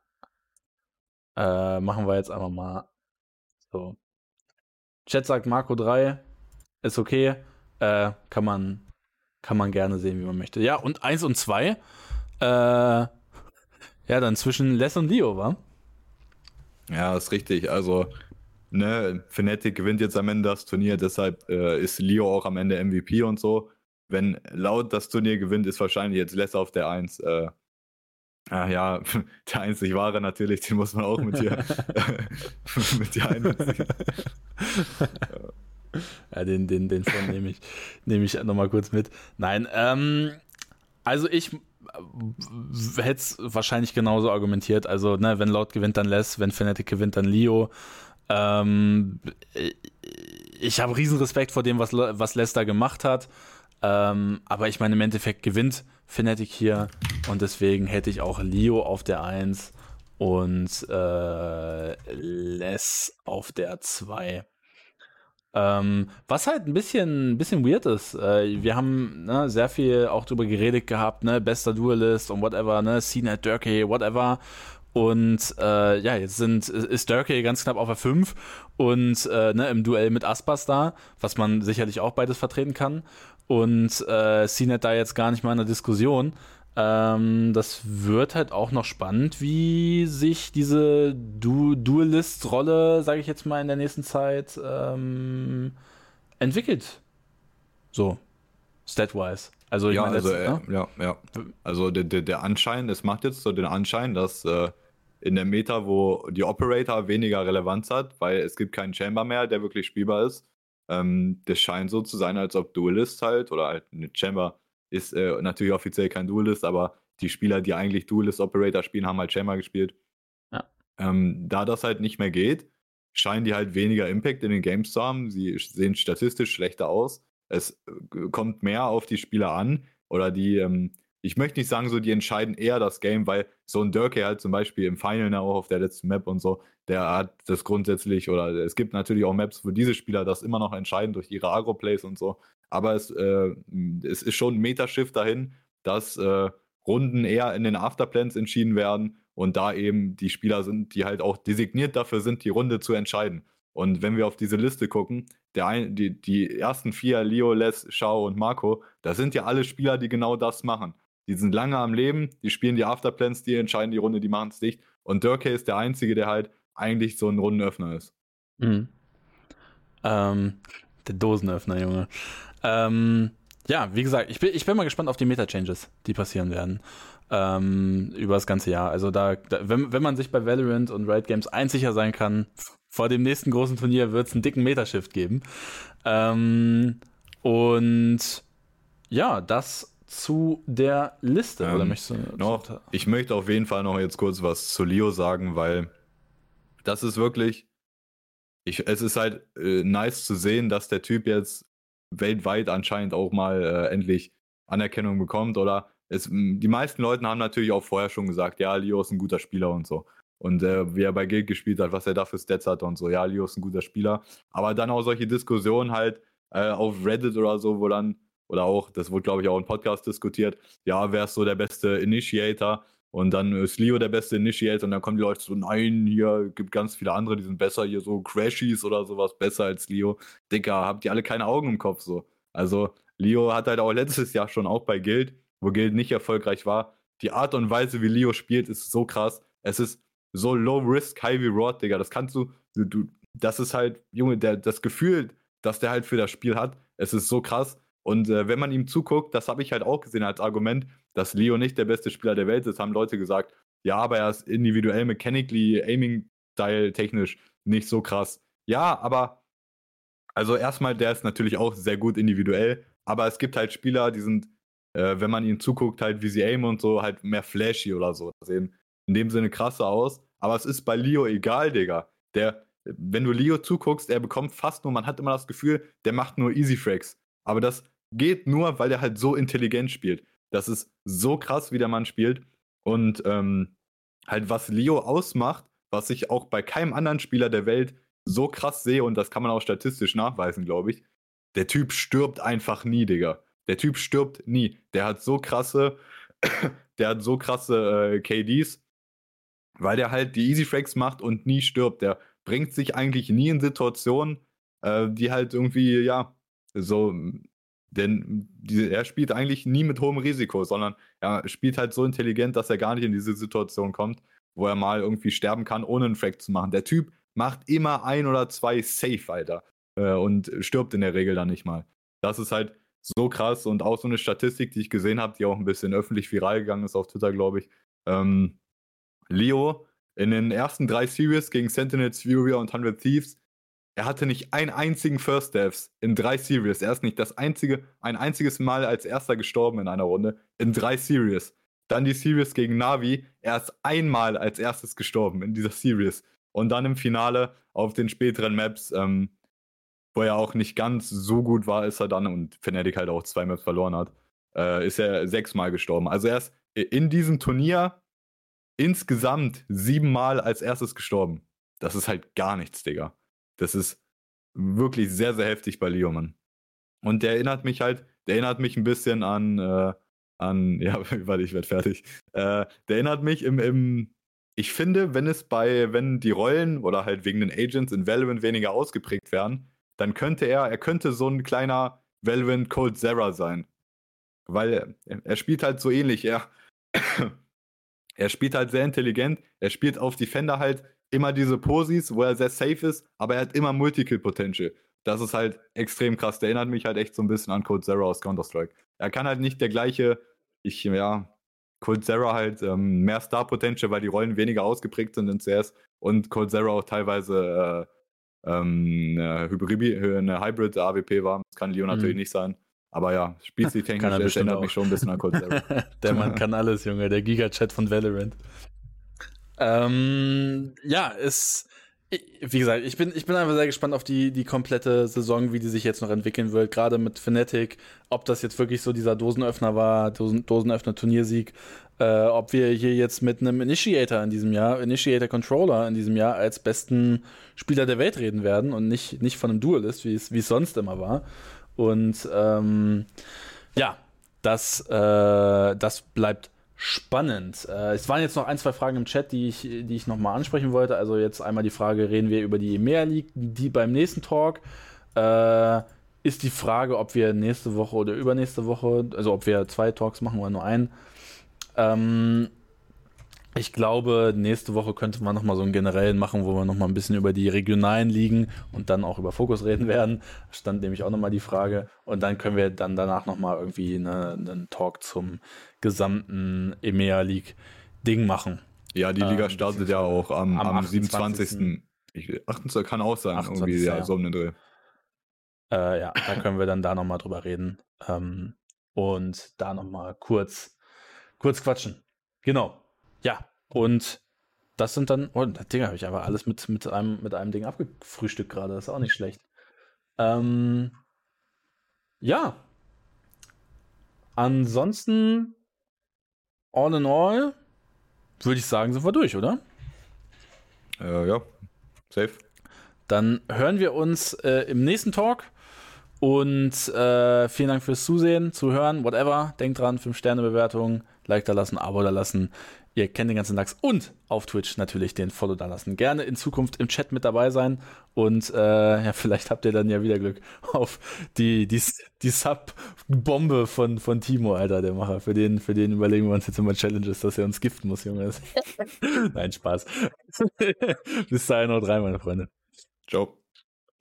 Äh, machen wir jetzt einfach mal so. Chat sagt Marco 3, ist okay. Äh, kann man, kann man gerne sehen, wie man möchte. Ja, und 1 und 2, äh, ja, dann zwischen Les und Leo, wa? Ja, ist richtig. Also, ne, Fnatic gewinnt jetzt am Ende das Turnier, deshalb äh, ist Leo auch am Ende MVP und so. Wenn Laut das Turnier gewinnt, ist wahrscheinlich jetzt Lesser auf der 1. Äh, ah, ja, (laughs) der einzig wahre natürlich, den muss man auch mit dir, (laughs) (laughs) mit dir einbeziehen. Ja, den, den, den von nehme ich, nehme ich nochmal kurz mit. Nein, ähm, also ich hätte es wahrscheinlich genauso argumentiert. Also, ne, wenn Laut gewinnt, dann Les, wenn Fnatic gewinnt, dann Leo. Ähm, ich habe riesen Respekt vor dem, was, was Les da gemacht hat. Ähm, aber ich meine, im Endeffekt gewinnt Fnatic hier und deswegen hätte ich auch Leo auf der 1 und äh, Les auf der 2. Ähm, was halt ein bisschen, ein bisschen weird ist, äh, wir haben ne, sehr viel auch drüber geredet gehabt, ne, bester Duelist und whatever, ne, CNET, Durkey, whatever. Und äh, ja, jetzt sind, ist Durkey ganz knapp auf der 5 und äh, ne, im Duell mit Aspas da, was man sicherlich auch beides vertreten kann. Und äh, CNET da jetzt gar nicht mal in der Diskussion. Ähm, das wird halt auch noch spannend, wie sich diese du Duelist-Rolle, sage ich jetzt mal, in der nächsten Zeit ähm, entwickelt. So, statwise. Also, ich ja, meine, also, das, äh, ne? ja, ja. Also der, der, der Anschein, es macht jetzt so den Anschein, dass äh, in der Meta, wo die Operator weniger Relevanz hat, weil es gibt keinen Chamber mehr, der wirklich spielbar ist. Ähm, das scheint so zu sein, als ob Duelist halt, oder halt eine Chamber ist äh, natürlich offiziell kein Duelist, aber die Spieler, die eigentlich Duelist Operator spielen, haben halt Chamber gespielt. Ja. Ähm, da das halt nicht mehr geht, scheinen die halt weniger Impact in den Games zu haben. Sie sehen statistisch schlechter aus. Es äh, kommt mehr auf die Spieler an oder die, ähm, ich möchte nicht sagen, so die entscheiden eher das Game, weil so ein Dirk halt zum Beispiel im Final auch auf der letzten Map und so, der hat das grundsätzlich, oder es gibt natürlich auch Maps, wo diese Spieler das immer noch entscheiden durch ihre Agro-Plays und so, aber es, äh, es ist schon ein Metashift dahin, dass äh, Runden eher in den Afterplans entschieden werden und da eben die Spieler sind, die halt auch designiert dafür sind, die Runde zu entscheiden. Und wenn wir auf diese Liste gucken, der ein, die, die ersten vier, Leo, Les, Shao und Marco, das sind ja alle Spieler, die genau das machen. Die sind lange am Leben, die spielen die Afterplans, die entscheiden die Runde, die machen es dicht. Und Durkay ist der Einzige, der halt eigentlich so ein Rundenöffner ist. Mhm. Ähm, der Dosenöffner, Junge. Ähm, ja, wie gesagt, ich bin, ich bin mal gespannt auf die Meta-Changes, die passieren werden. Ähm, über das ganze Jahr. Also da, da, wenn, wenn man sich bei Valorant und Riot Games einsicher sein kann, vor dem nächsten großen Turnier wird es einen dicken Metashift geben. Ähm, und ja, das zu der Liste. Ähm, Oder möchtest du noch? Ich möchte auf jeden Fall noch jetzt kurz was zu Leo sagen, weil das ist wirklich. Ich, es ist halt äh, nice zu sehen, dass der Typ jetzt weltweit anscheinend auch mal äh, endlich Anerkennung bekommt. Oder es, die meisten Leute haben natürlich auch vorher schon gesagt, ja, Leo ist ein guter Spieler und so. Und äh, wie er bei Guild gespielt hat, was er da für Stats hat und so. Ja, Leo ist ein guter Spieler. Aber dann auch solche Diskussionen halt äh, auf Reddit oder so, wo dann, oder auch, das wurde glaube ich auch im Podcast diskutiert, ja, wer ist so der beste Initiator? Und dann ist Leo der beste Initiator und dann kommen die Leute so, nein, hier gibt ganz viele andere, die sind besser, hier so Crashies oder sowas, besser als Leo. Dicker, habt ihr alle keine Augen im Kopf so. Also Leo hat halt auch letztes Jahr schon auch bei Guild, wo Guild nicht erfolgreich war, die Art und Weise, wie Leo spielt, ist so krass. Es ist so low risk, high reward, Digga. Das kannst du, du, du das ist halt, Junge, der, das Gefühl, das der halt für das Spiel hat, es ist so krass. Und äh, wenn man ihm zuguckt, das habe ich halt auch gesehen als Argument, dass Leo nicht der beste Spieler der Welt ist, haben Leute gesagt, ja, aber er ist individuell, mechanically, aiming-style technisch nicht so krass. Ja, aber also erstmal, der ist natürlich auch sehr gut individuell, aber es gibt halt Spieler, die sind, äh, wenn man ihnen zuguckt, halt wie sie aimen und so, halt mehr flashy oder so. Sehen in dem Sinne krasser aus. Aber es ist bei Leo egal, Digga. Der, wenn du Leo zuguckst, er bekommt fast nur, man hat immer das Gefühl, der macht nur Easy Fracks. Aber das geht nur, weil er halt so intelligent spielt. Das ist so krass, wie der Mann spielt. Und ähm, halt, was Leo ausmacht, was ich auch bei keinem anderen Spieler der Welt so krass sehe, und das kann man auch statistisch nachweisen, glaube ich. Der Typ stirbt einfach nie, Digga. Der Typ stirbt nie. Der hat so krasse, (coughs) der hat so krasse äh, KDs, weil der halt die Easy Fracks macht und nie stirbt. Der bringt sich eigentlich nie in Situationen, äh, die halt irgendwie, ja, so denn die, er spielt eigentlich nie mit hohem Risiko, sondern er spielt halt so intelligent, dass er gar nicht in diese Situation kommt, wo er mal irgendwie sterben kann, ohne einen Frack zu machen. Der Typ macht immer ein oder zwei Safe, Alter. Äh, und stirbt in der Regel dann nicht mal. Das ist halt so krass und auch so eine Statistik, die ich gesehen habe, die auch ein bisschen öffentlich viral gegangen ist auf Twitter, glaube ich. Ähm, Leo in den ersten drei Series gegen Sentinels, Furia und 100 Thieves er hatte nicht einen einzigen First Deaths in drei Series. Er ist nicht das einzige, ein einziges Mal als erster gestorben in einer Runde. In drei Series. Dann die Series gegen Navi. Er ist einmal als erstes gestorben in dieser Series. Und dann im Finale auf den späteren Maps, ähm, wo er auch nicht ganz so gut war, ist er dann und Fnatic halt auch zwei Maps verloren hat, äh, ist er sechsmal gestorben. Also er ist in diesem Turnier insgesamt siebenmal als erstes gestorben. Das ist halt gar nichts, Digga. Das ist wirklich sehr, sehr heftig bei Leo, Mann. Und der erinnert mich halt, der erinnert mich ein bisschen an, äh, an, (laughs) ja, warte, ich werde fertig. Äh, der erinnert mich im, im, ich finde, wenn es bei, wenn die Rollen oder halt wegen den Agents in Valorant weniger ausgeprägt wären, dann könnte er, er könnte so ein kleiner Valorant Cold Zera sein. Weil er, spielt halt so ähnlich, er, (coughs) er spielt halt sehr intelligent, er spielt auf Defender halt immer diese Posis, wo er sehr safe ist, aber er hat immer Multikill-Potential. Das ist halt extrem krass. Der erinnert mich halt echt so ein bisschen an Code Zero aus Counter-Strike. Er kann halt nicht der gleiche, ich, ja, Cold Zero halt ähm, mehr Star-Potential, weil die Rollen weniger ausgeprägt sind in CS und Cold Zero auch teilweise äh, ähm, eine, Hybrid, eine Hybrid AWP war. Das kann Leo mhm. natürlich nicht sein. Aber ja, (laughs) spieltechnisch erinnert auch. mich schon ein bisschen an Cold Zero. (laughs) der Mann kann alles, Junge. Der Giga-Chat von Valorant. Ähm, ja, es wie gesagt, ich bin, ich bin einfach sehr gespannt auf die, die komplette Saison, wie die sich jetzt noch entwickeln wird. Gerade mit Fnatic, ob das jetzt wirklich so dieser Dosenöffner war, Dosen, Dosenöffner-Turniersieg, äh, ob wir hier jetzt mit einem Initiator in diesem Jahr, Initiator Controller in diesem Jahr als besten Spieler der Welt reden werden und nicht, nicht von einem Duelist, wie es, wie es sonst immer war. Und ähm, ja, das, äh, das bleibt spannend. Äh, es waren jetzt noch ein, zwei Fragen im Chat, die ich, die ich nochmal ansprechen wollte. Also jetzt einmal die Frage, reden wir über die EMEA League, die beim nächsten Talk. Äh, ist die Frage, ob wir nächste Woche oder übernächste Woche, also ob wir zwei Talks machen oder nur einen. Ähm, ich glaube, nächste Woche könnte man nochmal so einen generellen machen, wo wir nochmal ein bisschen über die regionalen Ligen und dann auch über Fokus reden werden. Stand nämlich auch nochmal die Frage. Und dann können wir dann danach nochmal irgendwie eine, einen Talk zum gesamten EMEA League Ding machen. Ja, die Liga ähm, startet ja auch am, am, am 27. 28. kann auch sein, 28, irgendwie, ja, so um den Dreh. Äh, ja, da können wir dann da nochmal drüber reden. Ähm, und da nochmal kurz, kurz quatschen. Genau. Ja, und das sind dann, oh, das Ding habe ich aber alles mit, mit, einem, mit einem Ding abgefrühstückt gerade, das ist auch nicht schlecht. Ähm, ja. Ansonsten, all in all, würde ich sagen, sind wir durch, oder? Äh, ja, safe. Dann hören wir uns äh, im nächsten Talk. Und äh, vielen Dank fürs Zusehen, Zuhören, whatever. Denkt dran, 5-Sterne-Bewertung, Like da lassen, Abo da lassen. Ihr kennt den ganzen Lachs und auf Twitch natürlich den Follow da lassen. Gerne in Zukunft im Chat mit dabei sein und äh, ja, vielleicht habt ihr dann ja wieder Glück auf die, die, die Sub-Bombe von, von Timo, Alter, der Macher. Für den, für den überlegen wir uns jetzt immer Challenges, dass er uns giften muss, Junge. (laughs) Nein, Spaß. (laughs) Bis dahin noch drei, meine Freunde. Ciao.